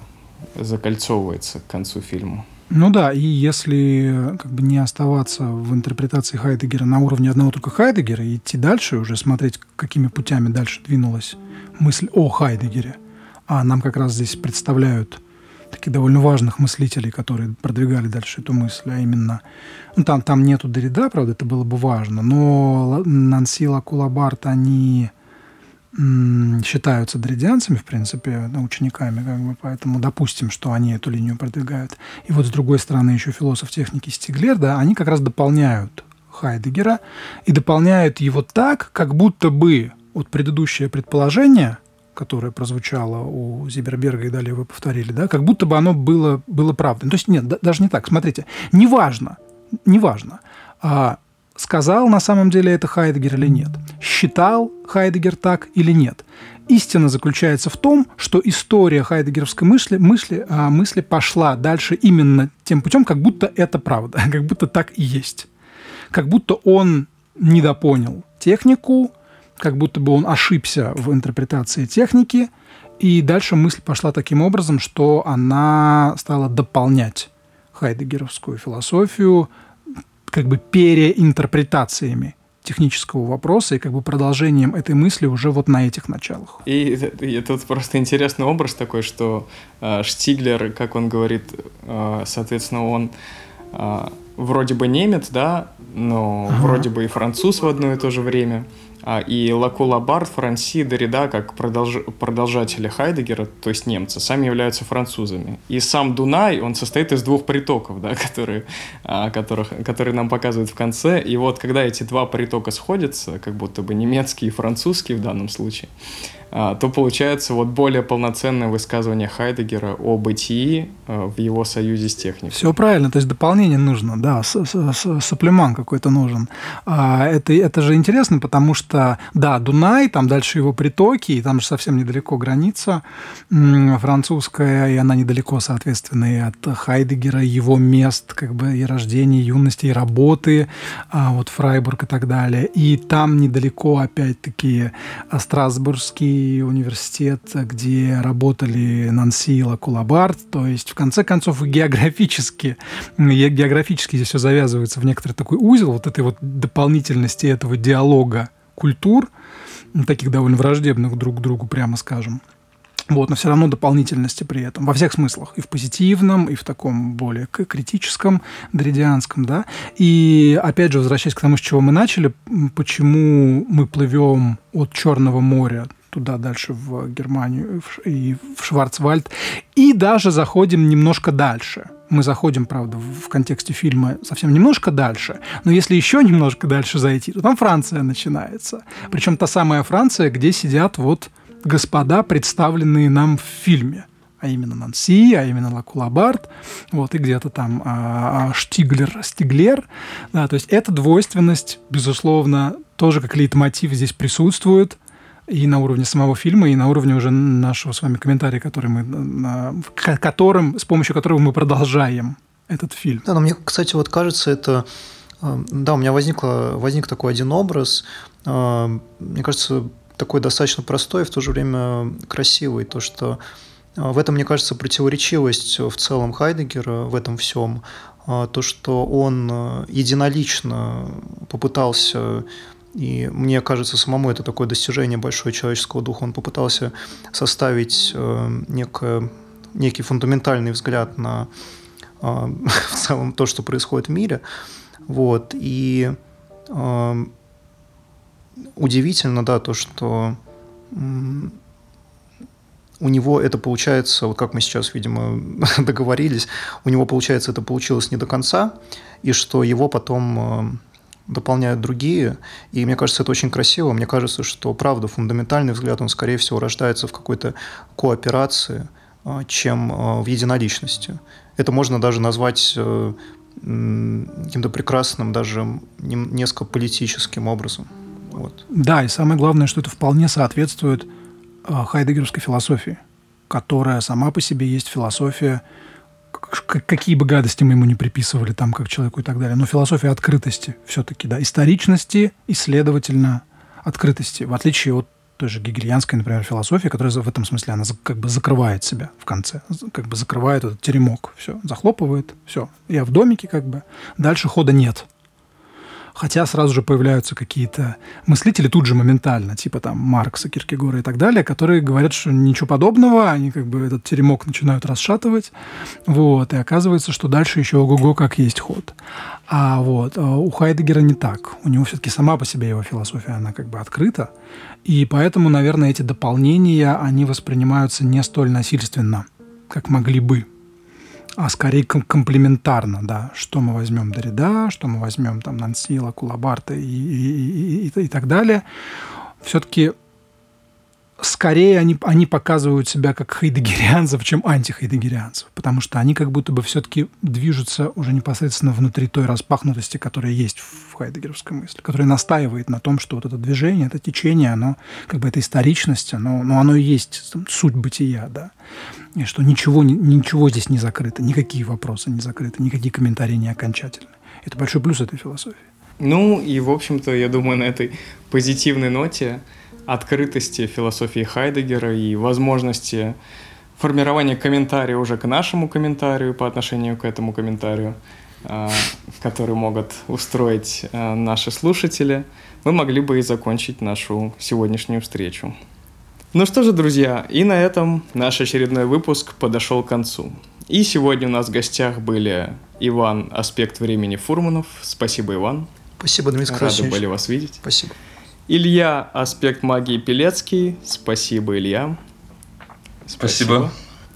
A: закольцовывается к концу фильма.
D: Ну да, и если как бы не оставаться в интерпретации Хайдегера на уровне одного только Хайдегера и идти дальше, уже смотреть, какими путями дальше двинулась мысль о Хайдегере, а нам как раз здесь представляют таких довольно важных мыслителей, которые продвигали дальше эту мысль, а именно, ну там, там нету Дорида, правда, это было бы важно, но Нанси Лакулабарт, они считаются дридианцами, в принципе, учениками, как бы, поэтому допустим, что они эту линию продвигают. И вот с другой стороны еще философ техники Стиглер, да, они как раз дополняют Хайдегера и дополняют его так, как будто бы вот предыдущее предположение, которое прозвучало у Зиберберга и далее вы повторили, да, как будто бы оно было, было правдой. То есть нет, да, даже не так. Смотрите, неважно, неважно, а сказал на самом деле это Хайдегер или нет, считал Хайдегер так или нет. Истина заключается в том, что история хайдегеровской мысли, мысли, а, мысли пошла дальше именно тем путем, как будто это правда, <laughs> как будто так и есть. Как будто он недопонял технику, как будто бы он ошибся в интерпретации техники, и дальше мысль пошла таким образом, что она стала дополнять хайдегеровскую философию, как бы переинтерпретациями технического вопроса и как бы продолжением этой мысли уже вот на этих началах.
A: И, и тут просто интересный образ такой, что э, Штиглер, как он говорит, э, соответственно, он э, вроде бы немец, да, но ага. вроде бы и француз в одно и то же время. А, и Лаку Лабард, Франси, Дорида, как продолж... продолжатели Хайдегера, то есть немцы, сами являются французами. И сам Дунай, он состоит из двух притоков, да, <laughs> которые, а, которых, которые нам показывают в конце. И вот когда эти два притока сходятся, как будто бы немецкий и французский в данном случае, то получается вот более полноценное высказывание Хайдегера о бытии а, в его союзе с техникой.
D: Все правильно, то есть дополнение нужно, да, саплеман какой-то нужен. А, это, это же интересно, потому что, да, Дунай, там дальше его притоки, и там же совсем недалеко граница французская, и она недалеко, соответственно, и от Хайдегера, его мест, как бы и рождения, и юности, и работы, вот Фрайбург и так далее. И там недалеко, опять-таки, Страсбургский университет, где работали Нанси и Лакулабард. То есть, в конце концов, географически, географически здесь все завязывается в некоторый такой узел вот этой вот дополнительности этого диалога культур, таких довольно враждебных друг к другу, прямо скажем. Вот, но все равно дополнительности при этом, во всех смыслах, и в позитивном, и в таком более критическом, дридианском, да. И опять же, возвращаясь к тому, с чего мы начали, почему мы плывем от Черного моря туда дальше в Германию и в Шварцвальд, и даже заходим немножко дальше. Мы заходим, правда, в контексте фильма совсем немножко дальше, но если еще немножко дальше зайти, то там Франция начинается. Причем та самая Франция, где сидят вот господа, представленные нам в фильме. А именно Нанси, а именно Лакулабард, вот, и где-то там а, а, Штиглер, Стиглер, да, то есть эта двойственность, безусловно, тоже как лейтмотив здесь присутствует, и на уровне самого фильма, и на уровне уже нашего с вами комментария, который мы, которым, с помощью которого мы продолжаем этот фильм.
B: Да, но мне, кстати, вот кажется, это... Э, да, у меня возникло, возник такой один образ. Э, мне кажется, такой достаточно простой, в то же время красивый. То, что в этом, мне кажется, противоречивость в целом Хайдегера в этом всем. То, что он единолично попытался и мне кажется, самому это такое достижение большое человеческого духа. Он попытался составить э, некое, некий фундаментальный взгляд на э, <laughs> в целом то, что происходит в мире. Вот. И э, удивительно, да, то, что у него это получается, вот как мы сейчас, видимо, <laughs> договорились, у него, получается, это получилось не до конца, и что его потом дополняют другие. И мне кажется, это очень красиво. Мне кажется, что, правда, фундаментальный взгляд, он, скорее всего, рождается в какой-то кооперации, а, чем а, в единоличности. Это можно даже назвать э, каким-то прекрасным, даже несколько политическим образом. Вот.
D: Да, и самое главное, что это вполне соответствует а, хайдегерской философии, которая сама по себе есть философия какие бы гадости мы ему не приписывали там как человеку и так далее, но философия открытости все-таки, да, историчности и, следовательно, открытости, в отличие от той же гегельянской, например, философии, которая в этом смысле, она как бы закрывает себя в конце, как бы закрывает этот теремок, все, захлопывает, все, я в домике как бы, дальше хода нет – Хотя сразу же появляются какие-то мыслители тут же моментально, типа там Маркса, Киркегора и так далее, которые говорят, что ничего подобного, они как бы этот теремок начинают расшатывать, вот, и оказывается, что дальше еще ого-го как есть ход. А вот а у Хайдегера не так. У него все-таки сама по себе его философия, она как бы открыта, и поэтому, наверное, эти дополнения, они воспринимаются не столь насильственно, как могли бы а скорее комплементарно, да, что мы возьмем Дорида, что мы возьмем там Нансила, Кулабарта и, и, и, и так далее, все-таки скорее они, они показывают себя как хайдегерианцев, чем антихайдегерианцев, потому что они как будто бы все-таки движутся уже непосредственно внутри той распахнутости, которая есть в хайдегеровской мысли, которая настаивает на том, что вот это движение, это течение, оно как бы это историчность, оно, но оно и есть суть бытия, да, и что ничего, ничего здесь не закрыто, никакие вопросы не закрыты, никакие комментарии не окончательны. Это большой плюс этой философии.
A: Ну и, в общем-то, я думаю, на этой позитивной ноте открытости философии Хайдегера и возможности формирования комментария уже к нашему комментарию по отношению к этому комментарию, а, который могут устроить а, наши слушатели, мы могли бы и закончить нашу сегодняшнюю встречу. Ну что же, друзья, и на этом наш очередной выпуск подошел к концу. И сегодня у нас в гостях были Иван Аспект Времени Фурманов. Спасибо, Иван.
B: Спасибо, Дмитрий
A: Рады были вас видеть.
B: Спасибо.
A: Илья Аспект магии Пелецкий. Спасибо, Илья.
C: Спасибо.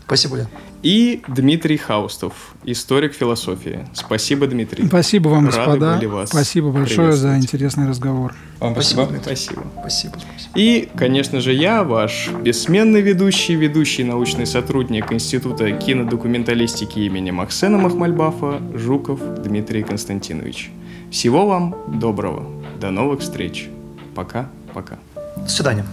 B: Спасибо, Илья.
A: И Дмитрий Хаустов, историк философии. Спасибо, Дмитрий.
D: Спасибо вам, Рады господа. Вас спасибо большое за интересный разговор.
C: Вам спасибо.
A: Спасибо.
B: Спасибо. спасибо.
A: И, конечно же, я, ваш бессменный ведущий, ведущий научный сотрудник Института кинодокументалистики имени Максена Махмальбафа, Жуков Дмитрий Константинович. Всего вам доброго. До новых встреч. Пока-пока.
B: До свидания.